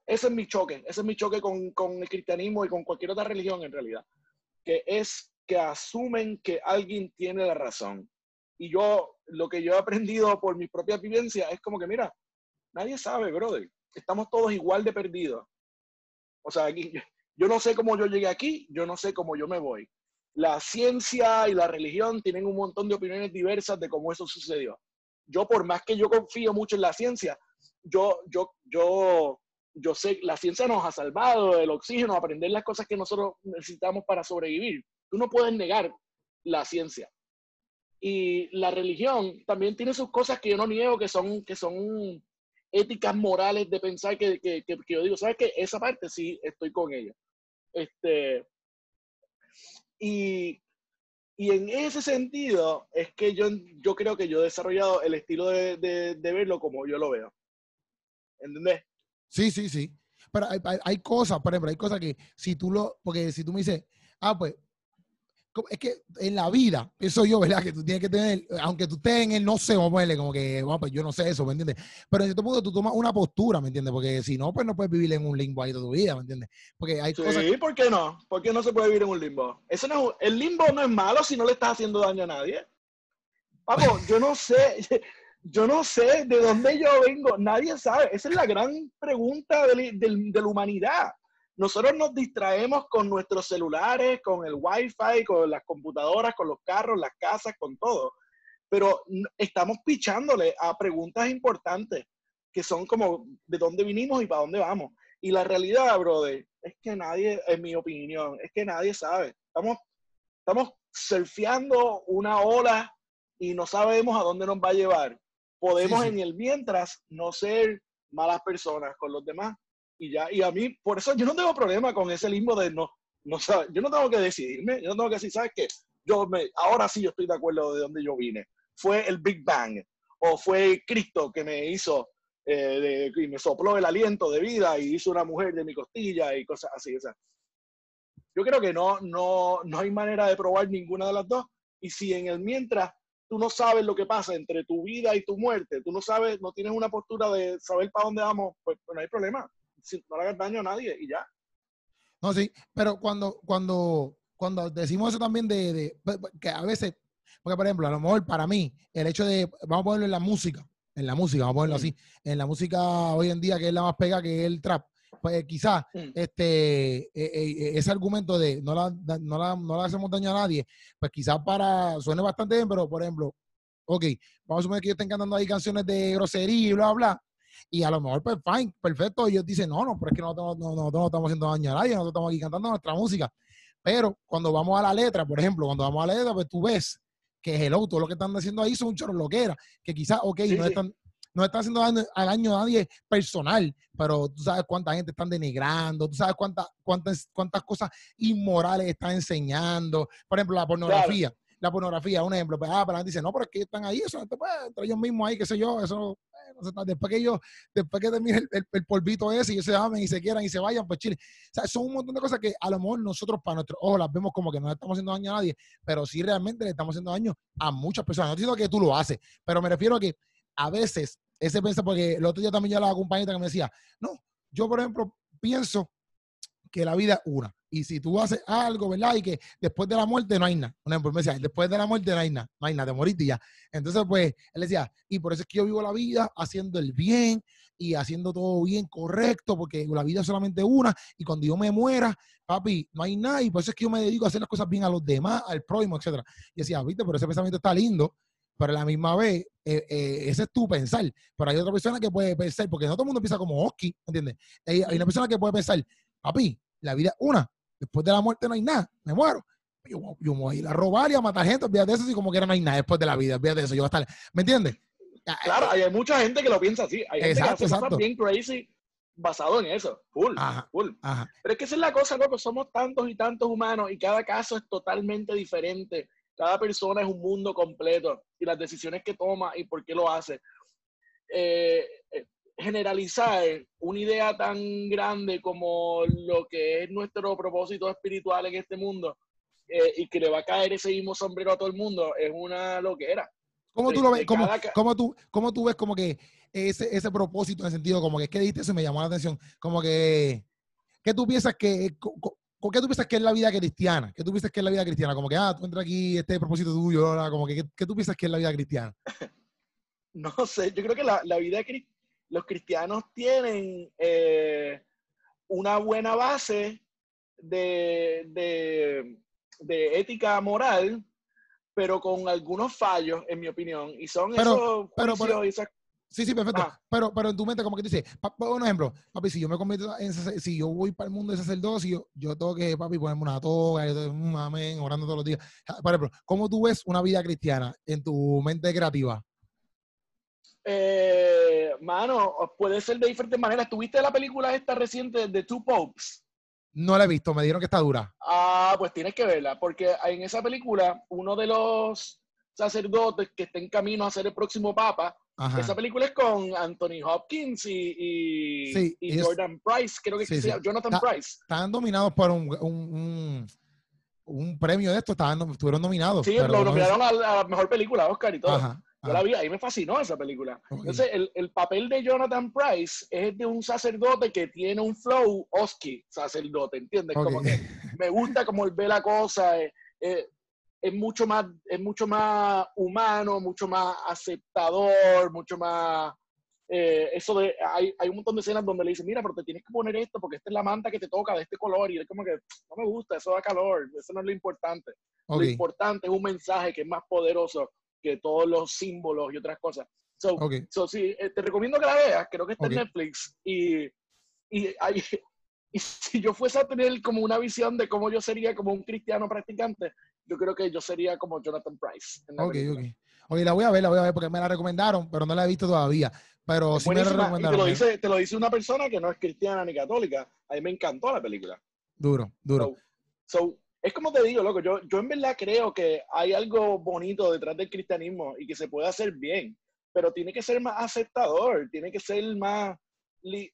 ese es mi choque, ese es mi choque con, con el cristianismo y con cualquier otra religión en realidad, que es que asumen que alguien tiene la razón. Y yo, lo que yo he aprendido por mi propia vivencia es como que, mira, nadie sabe, brother. Estamos todos igual de perdidos. O sea, aquí, yo no sé cómo yo llegué aquí, yo no sé cómo yo me voy. La ciencia y la religión tienen un montón de opiniones diversas de cómo eso sucedió. Yo, por más que yo confío mucho en la ciencia, yo, yo, yo, yo sé, la ciencia nos ha salvado el oxígeno, aprender las cosas que nosotros necesitamos para sobrevivir. Tú no puedes negar la ciencia. Y la religión también tiene sus cosas que yo no niego, que son, que son éticas morales de pensar que, que, que, yo digo, ¿sabes qué? Esa parte sí estoy con ella. Este, y, y en ese sentido es que yo, yo creo que yo he desarrollado el estilo de, de, verlo como yo lo veo. ¿Entendés? Sí, sí, sí. pero hay, hay, cosas, por ejemplo, hay cosas que si tú lo, porque si tú me dices, ah, pues es que en la vida, eso yo, ¿verdad? Que tú tienes que tener, aunque tú estés en el no sé, vamos a como que, bueno, pues yo no sé eso, ¿me entiendes? Pero en cierto punto tú tomas una postura, ¿me entiendes? Porque si no, pues no puedes vivir en un limbo ahí toda tu vida, ¿me entiendes? Porque hay sí, cosas. ¿por qué no? ¿Por qué no se puede vivir en un limbo? Eso no el limbo no es malo si no le estás haciendo daño a nadie. Vamos, yo no sé, yo no sé de dónde yo vengo, nadie sabe. Esa es la gran pregunta de, de la humanidad. Nosotros nos distraemos con nuestros celulares, con el wifi, con las computadoras, con los carros, las casas, con todo. Pero estamos pichándole a preguntas importantes que son como de dónde vinimos y para dónde vamos. Y la realidad, brother, es que nadie, en mi opinión, es que nadie sabe. Estamos, estamos surfeando una ola y no sabemos a dónde nos va a llevar. Podemos en el mientras no ser malas personas con los demás y ya, y a mí, por eso yo no tengo problema con ese limbo de no, no sabes, yo no tengo que decidirme, yo no tengo que decir, ¿sabes qué? Yo me, ahora sí yo estoy de acuerdo de dónde yo vine. Fue el Big Bang, o fue Cristo que me hizo, eh, y me sopló el aliento de vida y hizo una mujer de mi costilla y cosas así. O sea, yo creo que no, no, no hay manera de probar ninguna de las dos. Y si en el mientras tú no sabes lo que pasa entre tu vida y tu muerte, tú no sabes, no tienes una postura de saber para dónde vamos, pues, pues no hay problema no le hagas daño a nadie y ya. No, sí, pero cuando, cuando, cuando decimos eso también de, pues, pues, que a veces, porque por ejemplo, a lo mejor para mí, el hecho de, vamos a ponerlo en la música, en la música, vamos a ponerlo así, en la música hoy en día que es la más pega que es el trap, pues quizás este, e, e, ese argumento de no, la, no, la, no le hacemos daño a nadie, pues quizás para, suene bastante bien, pero por ejemplo, ok, vamos a suponer que yo estén cantando ahí canciones de grosería y bla, bla, y a lo mejor, pues, fine, perfecto. Ellos dicen, no, no, pero es que nosotros no, no, no, estamos haciendo daño a nadie, nosotros estamos aquí cantando nuestra música. Pero cuando vamos a la letra, por ejemplo, cuando vamos a la letra, pues tú ves que el auto, lo que están haciendo ahí son loquera, que quizás, ok, no están no está haciendo daño, al daño a nadie personal, pero tú sabes cuánta gente están denigrando, tú sabes cuántas, cuántas, cuántas cosas inmorales están enseñando. Por ejemplo, la pornografía. La pornografía, un ejemplo. Pues, ah, pero la dice, no, pero es que están ahí, eso, pues, entre ellos mismos ahí, qué sé yo, eso después que ellos, después que termine el, polvito ese y ellos se amen y se quieran y se vayan, pues Chile. O sea, son un montón de cosas que a lo mejor nosotros para nuestros ojos las vemos como que no le estamos haciendo daño a nadie, pero sí realmente le estamos haciendo daño a muchas personas. No digo que tú lo haces, pero me refiero a que a veces ese pensamiento, porque el otro día también yo la compañita que me decía, no, yo por ejemplo pienso que la vida es una. Y si tú haces algo, ¿verdad? Y que después de la muerte no hay nada. Por ejemplo, me decía, después de la muerte no hay nada, no hay nada, te moriste ya. Entonces, pues, él decía, y por eso es que yo vivo la vida haciendo el bien y haciendo todo bien, correcto, porque la vida es solamente una. Y cuando yo me muera, papi, no hay nada. Y por eso es que yo me dedico a hacer las cosas bien a los demás, al prójimo, etc. Y decía, viste, pero ese pensamiento está lindo, pero a la misma vez, eh, eh, ese es tu pensar. Pero hay otra persona que puede pensar, porque no todo el mundo piensa como Oski, ¿entiendes? Hay una persona que puede pensar, papi, la vida es una Después de la muerte no hay nada, me muero. Yo, yo me voy a ir a robar y a matar gente, olvídate de eso, y como que no hay nada después de la vida, olvídate de eso, yo voy a estar, ¿me entiendes? Claro, hay mucha gente que lo piensa así, hay gente que hace bien crazy basado en eso, full, full. Pero es que esa es la cosa, loco, somos tantos y tantos humanos y cada caso es totalmente diferente. Cada persona es un mundo completo y las decisiones que toma y por qué lo hace. Eh, generalizar una idea tan grande como lo que es nuestro propósito espiritual en este mundo eh, y que le va a caer ese mismo sombrero a todo el mundo es una loquera. ¿Cómo tú lo ves? ¿Cómo, cómo, tú, ¿Cómo tú ves como que ese, ese propósito en el sentido como que, ¿qué dijiste? Eso me llamó la atención. Como que, ¿qué tú piensas que, ¿qué tú piensas que es la vida cristiana? ¿Qué tú piensas que es la vida cristiana? Como que, ah, tú entras aquí, este propósito tuyo, como que, ¿qué, tú piensas que es la vida cristiana? no sé, yo creo que la, la vida cristiana los cristianos tienen eh, una buena base de, ética moral, pero con algunos fallos, en mi opinión. Y son esos pero, Sí, sí, perfecto. Ah. Pero, pero en tu mente, como que dice, un ejemplo, papi, si yo me convierto en si yo voy para el mundo de sacerdocio, yo tengo que, papi, ponerme una toga, yo tengo un amén, orando todos los días. Por ejemplo, ¿cómo tú ves una vida cristiana en tu mente creativa? Eh, mano, puede ser de diferentes maneras. ¿Tuviste la película esta reciente de Two Popes? No la he visto, me dijeron que está dura. Ah, pues tienes que verla, porque en esa película uno de los sacerdotes que está en camino a ser el próximo papa Esa película es con Anthony Hopkins y, y, Jordan Price, creo que sí, Jonathan Price. Estaban nominados por un, un, un, premio de esto, estaban, estuvieron nominados. Sí, lo nominaron a, la mejor película, Oscar y todo. Yo la vi, ahí me fascinó esa película. Entonces, el, el, papel de Jonathan Price es de un sacerdote que tiene un flow Oski, sacerdote, ¿entiendes? Como que me gusta como él ve la cosa. Eh, eh, es mucho más, es mucho más humano, mucho más aceptador, mucho más eh, eso de, hay, hay, un montón de escenas donde le dicen, mira, pero te tienes que poner esto porque esta es la manta que te toca de este color y es como que no me gusta, eso da calor, eso no es lo importante. Lo importante es un mensaje que es más poderoso que todos los símbolos y otras cosas. So, so sí, eh, te recomiendo que la veas, creo que está en Netflix y, y, hay, y si yo fuese a tener como una visión de cómo yo sería como un cristiano practicante, yo creo que yo sería como Jonathan Price. ok, ok. Oye, la voy a ver, la voy a ver porque me la recomendaron, pero no la he visto todavía. Pero sí me la recomendaron. te lo, dice, te lo dice una persona que no es cristiana ni católica. A mí me encantó la película. Duro, duro. So, es como te digo, loco, yo, yo en verdad creo que hay algo bonito detrás del cristianismo y que se puede hacer bien, pero tiene que ser más aceptador, tiene que ser más,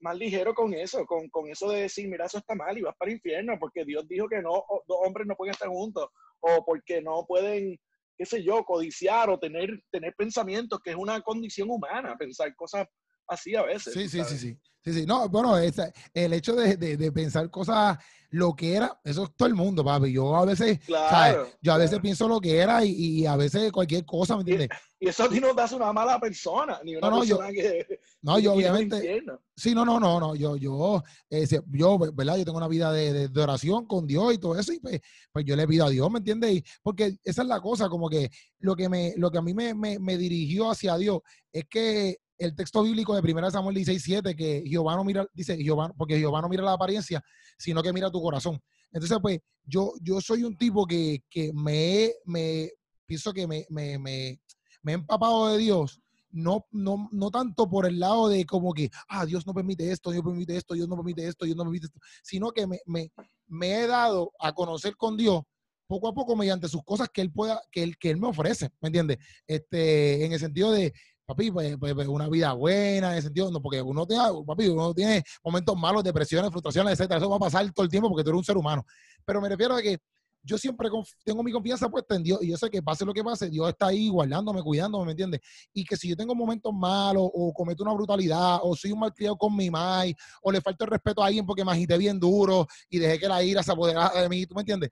más ligero con eso, con, con, eso de decir, mira, eso está mal y vas para el infierno, porque Dios dijo que no, dos hombres no pueden estar juntos, o porque no pueden, qué sé yo, codiciar o tener, tener pensamientos, que es una condición humana, pensar cosas así a veces. Sí, sí, sí, sí, sí, sí. No, bueno, el hecho de, de, de, pensar cosas lo que era, eso es todo el mundo, papi. Yo a veces, claro, Yo a veces pienso lo que era y, y, a veces cualquier cosa, ¿me entiendes? Y, eso a ti no te hace una mala persona, ni una no, no, persona yo, que... No, yo obviamente... Sí, no, no, no, no. Yo, yo, eh, yo, ¿verdad? Yo tengo una vida de, de, oración con Dios y todo eso y pues, pues, yo le pido a Dios, ¿me entiendes? Y porque esa es la cosa, como que lo que, me, lo que a mí me, me, me dirigió hacia Dios es que el texto bíblico de 1 Samuel 16, 7, que Jehová no mira, dice Jehová, porque Jehová no mira la apariencia, sino que mira tu corazón. Entonces, pues, yo, yo soy un tipo que, que me, me, pienso que me, me, me, me he empapado de Dios, no, no, no tanto por el lado de como que, ah, Dios no permite esto, Dios permite esto, Dios no permite esto, Dios no permite esto, sino que me, me, me he dado a conocer con Dios poco a poco mediante sus cosas que él pueda, que él, que él me ofrece, ¿me entiendes? Este, en el sentido de, papi, pues, pues, pues, una vida buena, en ese sentido, no, porque uno tiene, papi, uno tiene momentos malos, depresiones, frustraciones, etcétera. Eso va a pasar todo el tiempo porque tú eres un ser humano. Pero me refiero a que yo siempre tengo mi confianza puesta en Dios y yo sé que pase lo que pase, Dios está ahí guardándome, cuidándome, ¿me entiendes? Y que si yo tengo momentos malos o cometo una brutalidad o soy un malcriado con mi mai o le falta el respeto a alguien porque me agité bien duro y dejé que la ira se apoderara de mí, ¿tú me entiendes?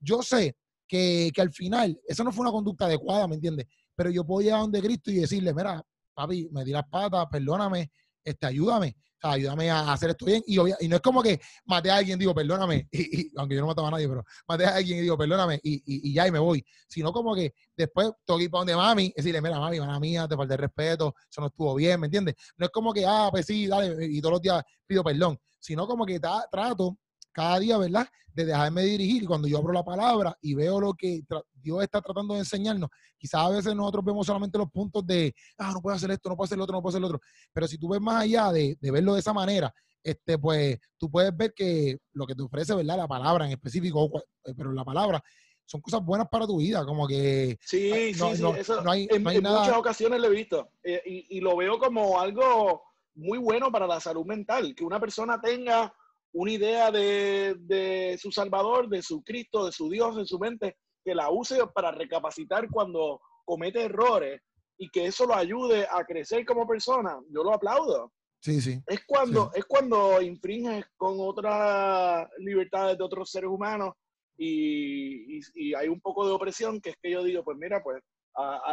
Yo sé que, que al final, eso no fue una conducta adecuada, ¿me entiendes? Pero yo puedo llegar donde Cristo y decirle, mira, papi, me di las patas, perdóname, este, ayúdame, o sea, ayúdame a hacer esto bien. Y, y, no es como que maté a alguien, digo, perdóname, y, aunque yo no mataba a nadie, pero maté a alguien y digo, perdóname, y, ya, y me voy. Sino como que después tengo que ir para donde mami, decirle, mira, mami, mala mía, te falté el respeto, eso no estuvo bien, ¿me entiendes? No es como que, ah, pues sí, dale, y todos los días pido perdón, sino como que trato cada día, ¿verdad? De dejarme dirigir. Cuando yo abro la palabra y veo lo que Dios está tratando de enseñarnos, quizás a veces nosotros vemos solamente los puntos de, ah, no puedo hacer esto, no puedo hacer lo otro, no puedo hacer lo otro. Pero si tú ves más allá de, verlo de esa manera, este, pues tú puedes ver que lo que te ofrece, ¿verdad? La palabra en específico, eh, pero la palabra son cosas buenas para tu vida, como que... Sí, sí, sí, eso en, muchas ocasiones lo he visto eh, y, y, lo veo como algo muy bueno para la salud mental, que una persona tenga una idea de, su Salvador, de su Cristo, de su Dios en su mente, que la use para recapacitar cuando comete errores y que eso lo ayude a crecer como persona, yo lo aplaudo. Sí, sí. Es cuando, es cuando infringes con otras libertades de otros seres humanos y, hay un poco de opresión, que es que yo digo, pues mira, pues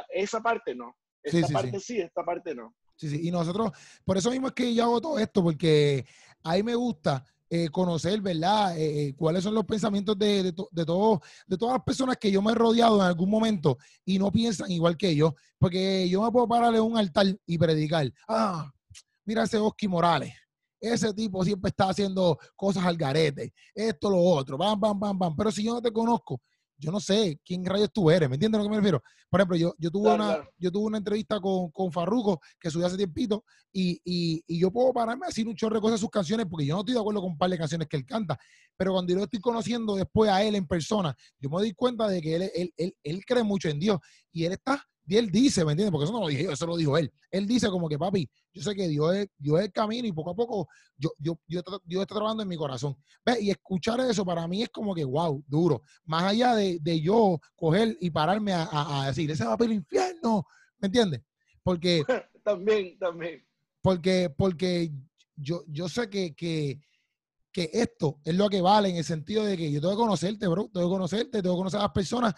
esa parte no. Esta parte sí, esta parte no. Sí, sí. Y nosotros, por eso mismo es que yo hago todo esto, porque a mí me gusta eh, conocer, ¿verdad? Eh, eh, cuáles son los pensamientos de, de, todo, de todas las personas que yo me he rodeado en algún momento y no piensan igual que yo. Porque yo me puedo pararle un altar y predicar. Ah, mira ese Oski Morales. Ese tipo siempre está haciendo cosas al garete. Esto, lo otro. Bam, bam, bam, bam. Pero si yo no te conozco, yo no sé quién rayos tú eres, ¿me entiendes a lo que me refiero? Por ejemplo, yo, yo, tuve, una, yo tuve una entrevista con, con Farruko que subí hace tiempito y, y, y, yo puedo pararme a decir un chorro de cosas de sus canciones porque yo no estoy de acuerdo con un par de canciones que él canta, pero cuando yo lo estoy conociendo después a él en persona, yo me doy cuenta de que él, él, él, él cree mucho en Dios y él está y él dice, ¿me entiendes? Porque eso no lo dije yo, eso lo dijo él. Él dice como que, papi, yo sé que Dios es, Dios es el camino y poco a poco yo, yo, yo, Dios está trabajando en mi corazón. ¿Ves? Y escuchar eso para mí es como que, wow, duro. Más allá de, de yo coger y pararme a, a, decir, ese va para el infierno, ¿me entiendes? Porque... también, también. Porque, porque yo, yo sé que, que, que esto es lo que vale en el sentido de que yo tengo que conocerte, bro, tengo que conocerte, tengo que conocer a las personas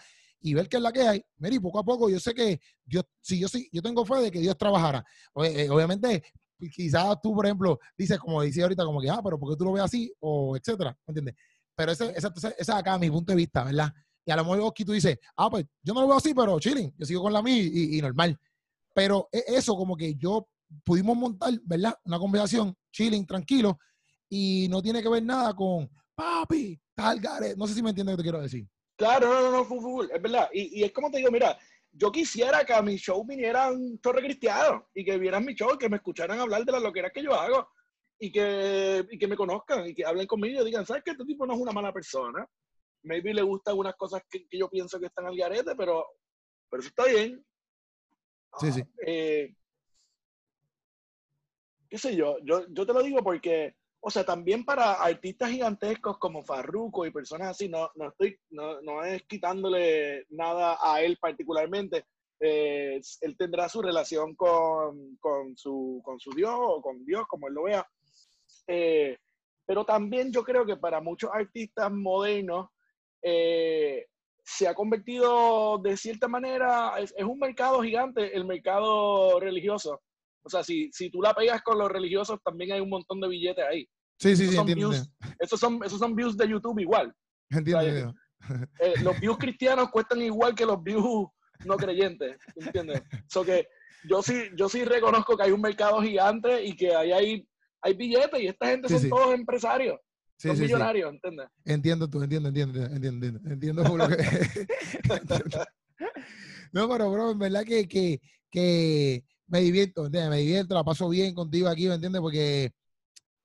y ver qué es la que hay. Mira, poco a poco yo sé que Dios, si yo sí, yo tengo fe de que Dios trabajara. Eh, obviamente, pues, quizás tú, por ejemplo, dices, como decía ahorita, como que, ah, pero ¿por qué tú lo ves así? O etcétera, ¿me entiendes? Pero ese, esa, esa es acá mi punto de vista, ¿verdad? Y a lo mejor aquí tú dices, ah, pues yo no lo veo así, pero chilling, yo sigo con la mía y, normal. Pero e, eso como que yo pudimos montar, ¿verdad? Una conversación chilling, tranquilo, y no tiene que ver nada con, papi, tal, No sé si me entiendes que te quiero decir. Claro, no, no, no, full, es verdad. Y, y, es como te digo, mira, yo quisiera que a mi show vinieran torre cristianos y que vieran mi show, que me escucharan hablar de las loqueras que yo hago y que, y que me conozcan y que hablen conmigo y digan, ¿sabes que este tipo no es una mala persona? Maybe le gustan algunas cosas que, que yo pienso que están al garete, pero, pero eso está bien. Sí, sí. Eh, qué sé yo, yo, yo te lo digo porque o sea, también para artistas gigantescos como Farruko y personas así, no, no estoy, no, es quitándole nada a él particularmente. Él tendrá su relación con, con, su, con su Dios o con Dios, como él lo vea. Eh, pero también yo creo que para muchos artistas modernos eh, se ha convertido de cierta manera, es, es, un mercado gigante, el mercado religioso. O sea, si, si tú la pegas con los religiosos, también hay un montón de billetes ahí. Sí, sí, sí, entiendo. esos, son, esos son views de YouTube igual. Entiendo. Eh, los views cristianos cuestan igual que los views no creyentes, ¿entiendes? So que yo sí, yo sí reconozco que hay un mercado gigante y que ahí hay, hay billetes y esta gente son todos empresarios. son millonarios, ¿entiendes? Entiendo tú, entiendo, entiendo, entiendo, entiendo, entiendo lo que... no, pero bro, en verdad que, que, que me divierto, ¿entiendes? Me divierto, la paso bien contigo aquí, ¿me entiendes? Porque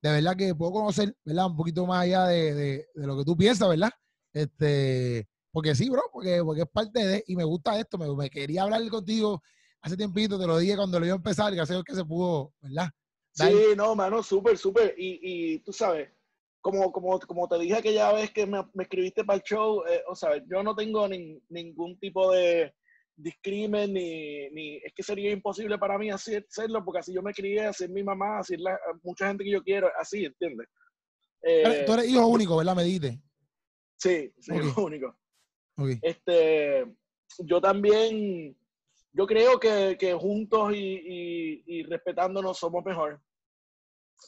de verdad que puedo conocer, ¿verdad? Un poquito más allá de, de, lo que tú piensas, ¿verdad? Este, porque sí, bro, porque, porque es parte de, y me gusta esto, me, me quería hablar contigo hace tiempito, te lo dije cuando lo iba a empezar, que hace que se pudo, ¿verdad? Sí, no, mano, súper, súper, y, y tú sabes, como, como, como te dije aquella vez que me, me escribiste para el show, eh, o sea, yo no tengo ningún tipo de, discrimen ni, ni, es que sería imposible para mí hacerlo porque así yo me crié, así mi mamá, así la, mucha gente que yo quiero, así, ¿entiendes? Eh, tú eres hijo único, ¿verdad? Me dijiste. Sí, sí, hijo único. Este, yo también, yo creo que, que juntos y, y, y, respetándonos somos mejor.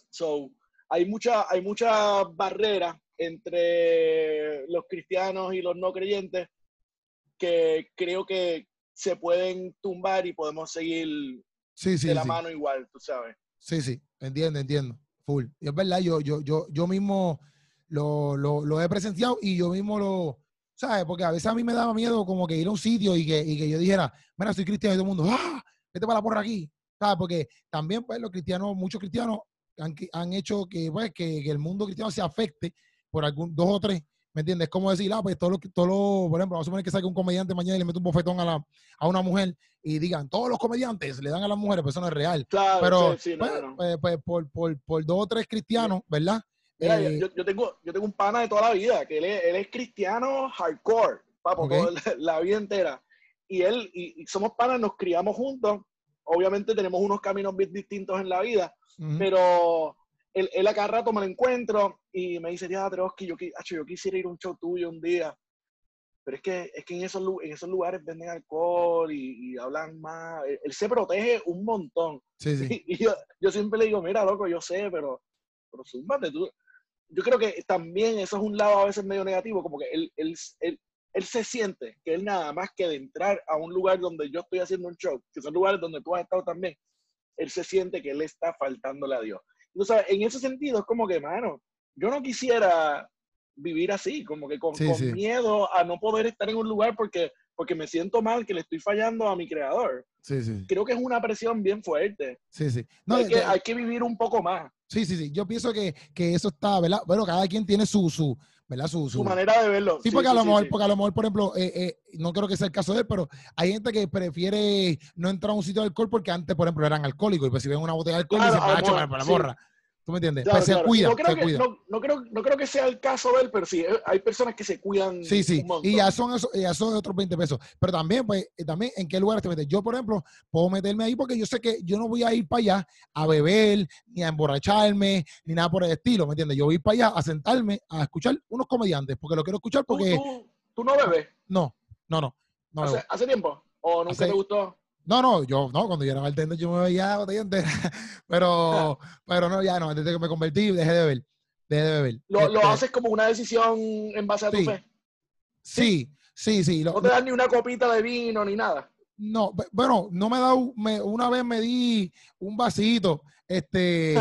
So, hay mucha, hay mucha barrera entre los cristianos y los no creyentes que creo que, se pueden tumbar y podemos seguir de la mano igual, tú sabes. Sí, sí, entiendo, entiendo. Full. Y es verdad, yo, yo, yo, yo mismo lo, lo, lo he presenciado y yo mismo lo, ¿sabes? Porque a veces a mí me daba miedo como que ir a un sitio y que, y que yo dijera, mira, soy cristiano y todo el mundo, ¡ah! Vete para la porra aquí. ¿Sabes? Porque también, pues, los cristianos, muchos cristianos han, han hecho que, pues, que, que, el mundo cristiano se afecte por algún, dos o tres ¿Me entiendes? Como decir, ah, pues todo lo, todo lo, por ejemplo, vamos a suponer que salga un comediante mañana y le mete un bofetón a, la, a una mujer y digan, todos los comediantes le dan a las mujeres, pues eso no es real. Claro, pero sí, pues, pues, pues, por, por, por, dos o tres cristianos, ¿verdad? Mira, eh, yo, yo, tengo, yo tengo un pana de toda la vida, que él es, él es cristiano hardcore, papo, toda la, vida entera. Y él, y, somos panas, nos criamos juntos. Obviamente tenemos unos caminos bien distintos en la vida, pero él, él a cada rato me lo encuentro y me dice, ya, que yo, yo quisiera ir a un show tuyo un día. Pero es que, es que en, esos, en esos lugares venden alcohol y, hablan más. Él, se protege un montón. Sí, sí. Y, yo, yo, siempre le digo, mira, loco, yo sé, pero, pero súmate tú. Yo creo que también eso es un lado a veces medio negativo, como que él, él, él, él se siente que él nada más que de entrar a un lugar donde yo estoy haciendo un show, que son lugares donde tú has estado también, él se siente que él está faltándole a Dios. Entonces, en ese sentido, es como que, mano, yo no quisiera vivir así, como que con, miedo a no poder estar en un lugar porque, porque me siento mal que le estoy fallando a mi creador. Sí, sí. Creo que es una presión bien fuerte. Sí, sí. No, hay, que, hay que vivir un poco más. Sí, sí, sí. Yo pienso que, que eso está, ¿verdad? Bueno, cada quien tiene su, su, ¿verdad? Su, su, manera de verlo. Sí, porque, a lo mejor, porque a lo mejor, por ejemplo, eh, eh, no creo que sea el caso de él, pero hay gente que prefiere no entrar a un sitio de alcohol porque antes, por ejemplo, eran alcohólicos y pues si ven una botella de alcohol, dicen, macho, para la borra. ¿Tú me entiendes? pues se cuida, no creo, se que, cuida. No, no, creo, no creo que sea el caso de él, pero sí, eh, hay personas que se cuidan. Sí, sí, y ya son, eso, ya son otros 20 pesos. Pero también, pues, eh, también, ¿en qué lugar te metes? Yo, por ejemplo, puedo meterme ahí porque yo sé que yo no voy a ir para allá a beber, ni a emborracharme, ni nada por el estilo, ¿me entiendes? Yo voy para allá a sentarme a escuchar unos comediantes, porque lo quiero escuchar porque... ¿Tú, tú, no bebes? No, no, no. no ¿Hace, ¿Hace, tiempo? ¿O nunca hace, te gustó? No, no, yo no, cuando yo era bartender yo me veía botella entera. Pero, pero no, ya no, desde que me convertí dejé de beber. Dejé de beber. ¿Lo, este, ¿lo haces como una decisión en base a sí, tu fe? Sí, sí, sí. ¿No te das ni una copita de vino ni nada? No, bueno, no me da, me, una vez me di un vasito este,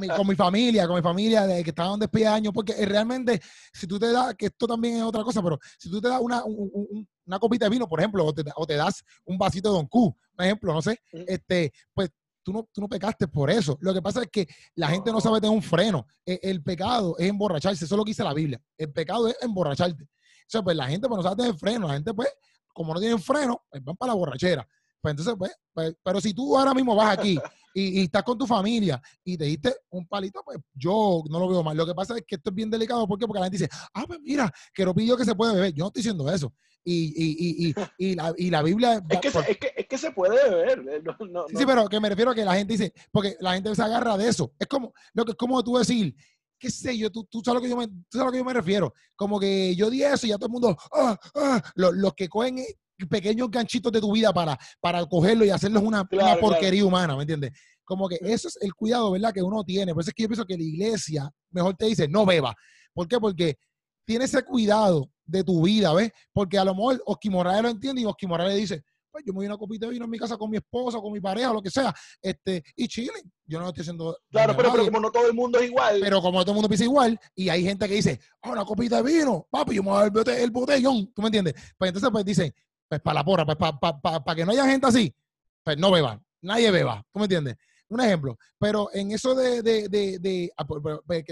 mi, con mi familia, con mi familia de que estaban de años, porque realmente, si tú te das, que esto también es otra cosa, pero si tú te das una, un, una copita de vino, por ejemplo, o te, o te, das un vasito de Don Q, por ejemplo, no sé, este, pues tú no, tú no pecaste por eso. Lo que pasa es que la gente no sabe tener un freno. El, el, pecado es emborracharse, eso es lo que dice la Biblia. El pecado es emborracharte. O sea, pues la gente pues, no sabe tener freno, la gente pues como no tienen freno, pues van para la borrachera. Pues entonces, pues, pues, pero si tú ahora mismo vas aquí y, y, estás con tu familia y te diste un palito, pues yo no lo veo mal. Lo que pasa es que esto es bien delicado. ¿Por qué? Porque la gente dice, ah, pues mira, que lo pillo que se puede beber. Yo no estoy diciendo eso. Y, y, y, y, la, y la Biblia... Es que, por... es, que, es que se puede beber. Eh, no, no, sí, sí, pero que me refiero a que la gente dice, porque la gente se agarra de eso. Es como, lo que es como tú decir, qué sé yo, tú, tú, sabes lo que yo me, tú sabes a lo que yo me refiero. Como que yo di eso y ya todo el mundo, ah, ah, los, los que cogen pequeños ganchitos de tu vida para, para cogerlo y hacerlos una, claro, una porquería claro. humana, ¿me entiendes? Como que eso es el cuidado, ¿verdad? Que uno tiene. Por eso es que yo pienso que la iglesia mejor te dice, no beba. ¿Por qué? Porque tiene ese cuidado de tu vida, ¿ves? Porque a lo mejor Oski Morales lo entiende y Oski Morales dice, pues yo me voy a una copita de vino en mi casa con mi esposa, con mi pareja, lo que sea, este, y chilling. Yo no estoy haciendo. Claro, pero, pero, como no todo el mundo es igual. Pero como todo el mundo piensa igual, y hay gente que dice, ah, una copita de vino, papi, yo me voy a el botellón, ¿tú me entiendes? Pues entonces, pues dicen, pues para la porra, pues para pa, pa, pa, que no haya gente así, pues no beban, nadie beba, ¿tú me entiendes? Un ejemplo, pero en eso de, de, de, de,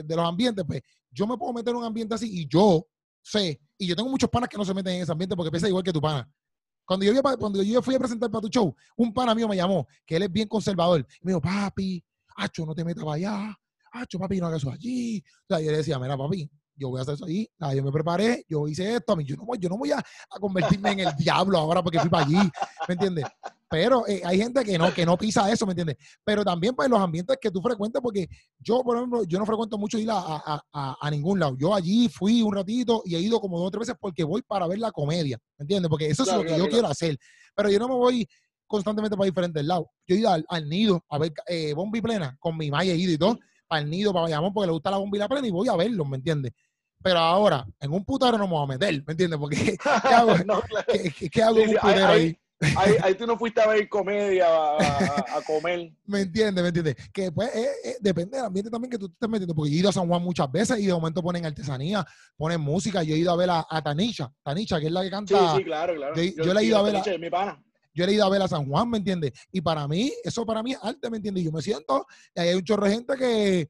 de los ambientes, pues yo me puedo meter en un ambiente así y yo sé, y yo tengo muchos panas que no se meten en ese ambiente porque piensa igual que tu pana. Cuando yo, cuando yo fui a presentar para tu show, un pana mío me llamó, que él es bien conservador, y me dijo, papi, Acho, no te metas para allá, Acho, papi, no hagas eso allí. O sea, yo le decía, mira, papi, yo voy a hacer eso allí, ah, yo me preparé, yo hice esto, a mí, yo no voy, yo no voy a, a convertirme en el diablo ahora porque fui para allí, ¿me entiendes? Pero eh, hay gente que no, que no pisa eso, ¿me entiendes? Pero también pues los ambientes que tú frecuentas, porque yo, por ejemplo, yo no frecuento mucho ir a, a, a, a, ningún lado. Yo allí fui un ratito y he ido como dos o tres veces porque voy para ver la comedia, ¿me entiendes? Porque eso claro, es lo que claro, yo claro. quiero hacer. Pero yo no me voy constantemente para diferentes lados. Yo he ido al, al nido a ver eh, Bombi Plena, con mi maya he ido y todo, para el nido, para Bayamón, porque le gusta la Bombi la Plena y voy a verlo, ¿me entiendes? Pero ahora, en un putero no me voy a meter, ¿me entiendes? Porque ¿qué hago, no, ¿qué, qué, qué hago sí, en un putero ahí? ahí? Ahí, ahí, tú no fuiste a ver comedia, a, a, a comer. ¿Me entiendes? ¿Me entiendes? Que pues eh, eh, depende del ambiente también que tú te estés metiendo. Porque yo he ido a San Juan muchas veces y de momento ponen artesanía, ponen música. Yo he ido a ver a, a Tanisha, Tanisha, que es la que canta. Sí, sí, claro, claro. Yo, yo, yo le he ido a ver a, mi pana. Yo he ido a ver a San Juan, ¿me entiendes? Y para mí, eso para mí es arte, ¿me entiendes? Yo me siento, y hay un chorro de gente que,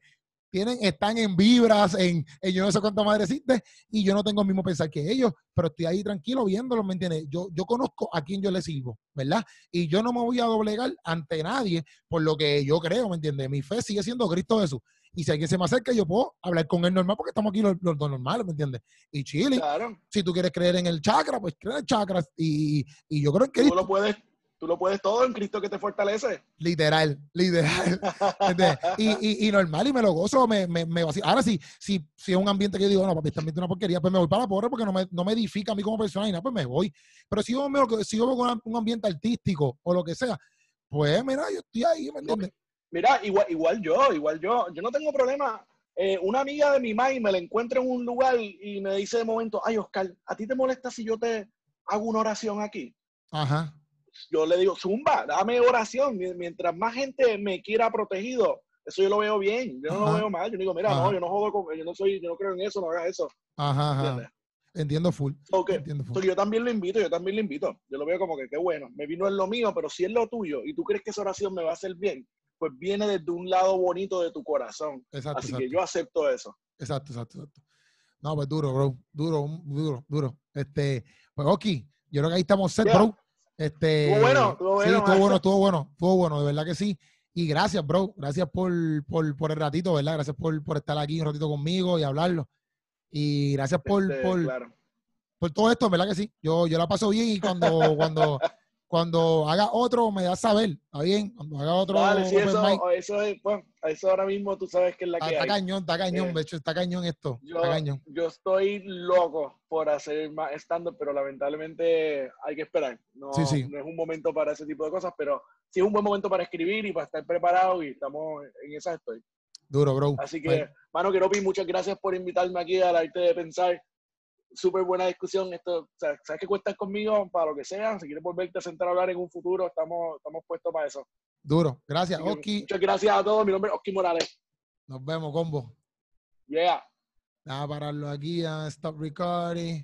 tienen, están en vibras, en, en, yo no sé cuánta madre existe, y yo no tengo el mismo pensar que ellos, pero estoy ahí tranquilo viéndolos, ¿me entiendes? Yo, yo conozco a quién yo le sirvo, ¿verdad? Y yo no me voy a doblegar ante nadie por lo que yo creo, ¿me entiendes? Mi fe sigue siendo Cristo Jesús. Y si alguien se me acerca, yo puedo hablar con él normal porque estamos aquí los, los dos normales, ¿me entiendes? Y Chile, claro. si tú quieres creer en el chakra, pues cree en el chakra. Y, y yo creo. Tú lo puedes Tú lo puedes todo en Cristo que te fortalece. Literal, literal. y, y, y, normal, y me lo gozo, me, me, me vacío. Ahora sí, si, si es un ambiente que yo digo, no, papi, este ambiente es una porquería, pues me voy para la porra porque no me, no me edifica a mí como persona y nada, pues me voy. Pero si yo, me, si yo veo con un ambiente artístico o lo que sea, pues mira, yo estoy ahí, ¿me entiendes? Mira, igual, igual yo, igual yo. Yo no tengo problema. Eh, una amiga de mi mamá me la encuentra en un lugar y me dice de momento, ay, Oscar, ¿a ti te molesta si yo te hago una oración aquí? Ajá yo le digo, Zumba, dame oración. Mientras más gente me quiera protegido, eso yo lo veo bien. Yo no Ajá. lo veo mal. Yo digo, mira, Ajá. no, yo no jodo con, yo no soy, yo no creo en eso, no hagas eso. Ajá, Entiendo full. Okay. Entiendo full. So, yo también lo invito, yo también lo invito. Yo lo veo como que qué bueno. Me vino en lo mío, pero si es lo tuyo y tú crees que esa oración me va a hacer bien, pues viene desde un lado bonito de tu corazón. Exacto, Así exacto. que yo acepto eso. Exacto, exacto, exacto. No, pues duro, bro. Duro, duro, duro. Este, pues, Oki, yo creo que ahí estamos set, bro. Este, estuvo bueno, estuvo bueno. Sí, estuvo bueno, estuvo bueno, estuvo bueno, de verdad que sí. Y gracias, bro. Gracias por, por, por el ratito, ¿verdad? Gracias por, por, estar aquí un ratito conmigo y hablarlo. Y gracias por, este, por, por todo esto, ¿verdad que sí? Yo, yo la paso bien y cuando, cuando, cuando haga otro, me da saber, ¿está bien? Cuando haga otro. Vale, sí, eso, eso, es, pues, eso ahora mismo tú sabes que es la que. Está hay. cañón, está cañón, eh, de hecho, está cañón esto. Yo, está cañón. yo estoy loco por hacer más stand-up, pero lamentablemente hay que esperar. No, no es un momento para ese tipo de cosas, pero sí es un buen momento para escribir y para estar preparado y estamos en esa estoy. Duro, bro. Así que, Bye. mano, Keropi, muchas gracias por invitarme aquí al arte de pensar súper buena discusión. Esto, sabes que cuentas conmigo para lo que sea. Si quieres volverte a sentar a hablar en un futuro, estamos, estamos puestos para eso. Duro. Gracias, Oski. Muchas gracias a todos. Mi nombre es Oski Morales. Nos vemos, combo. Yeah. Nada, pararlo aquí a Stop Recording.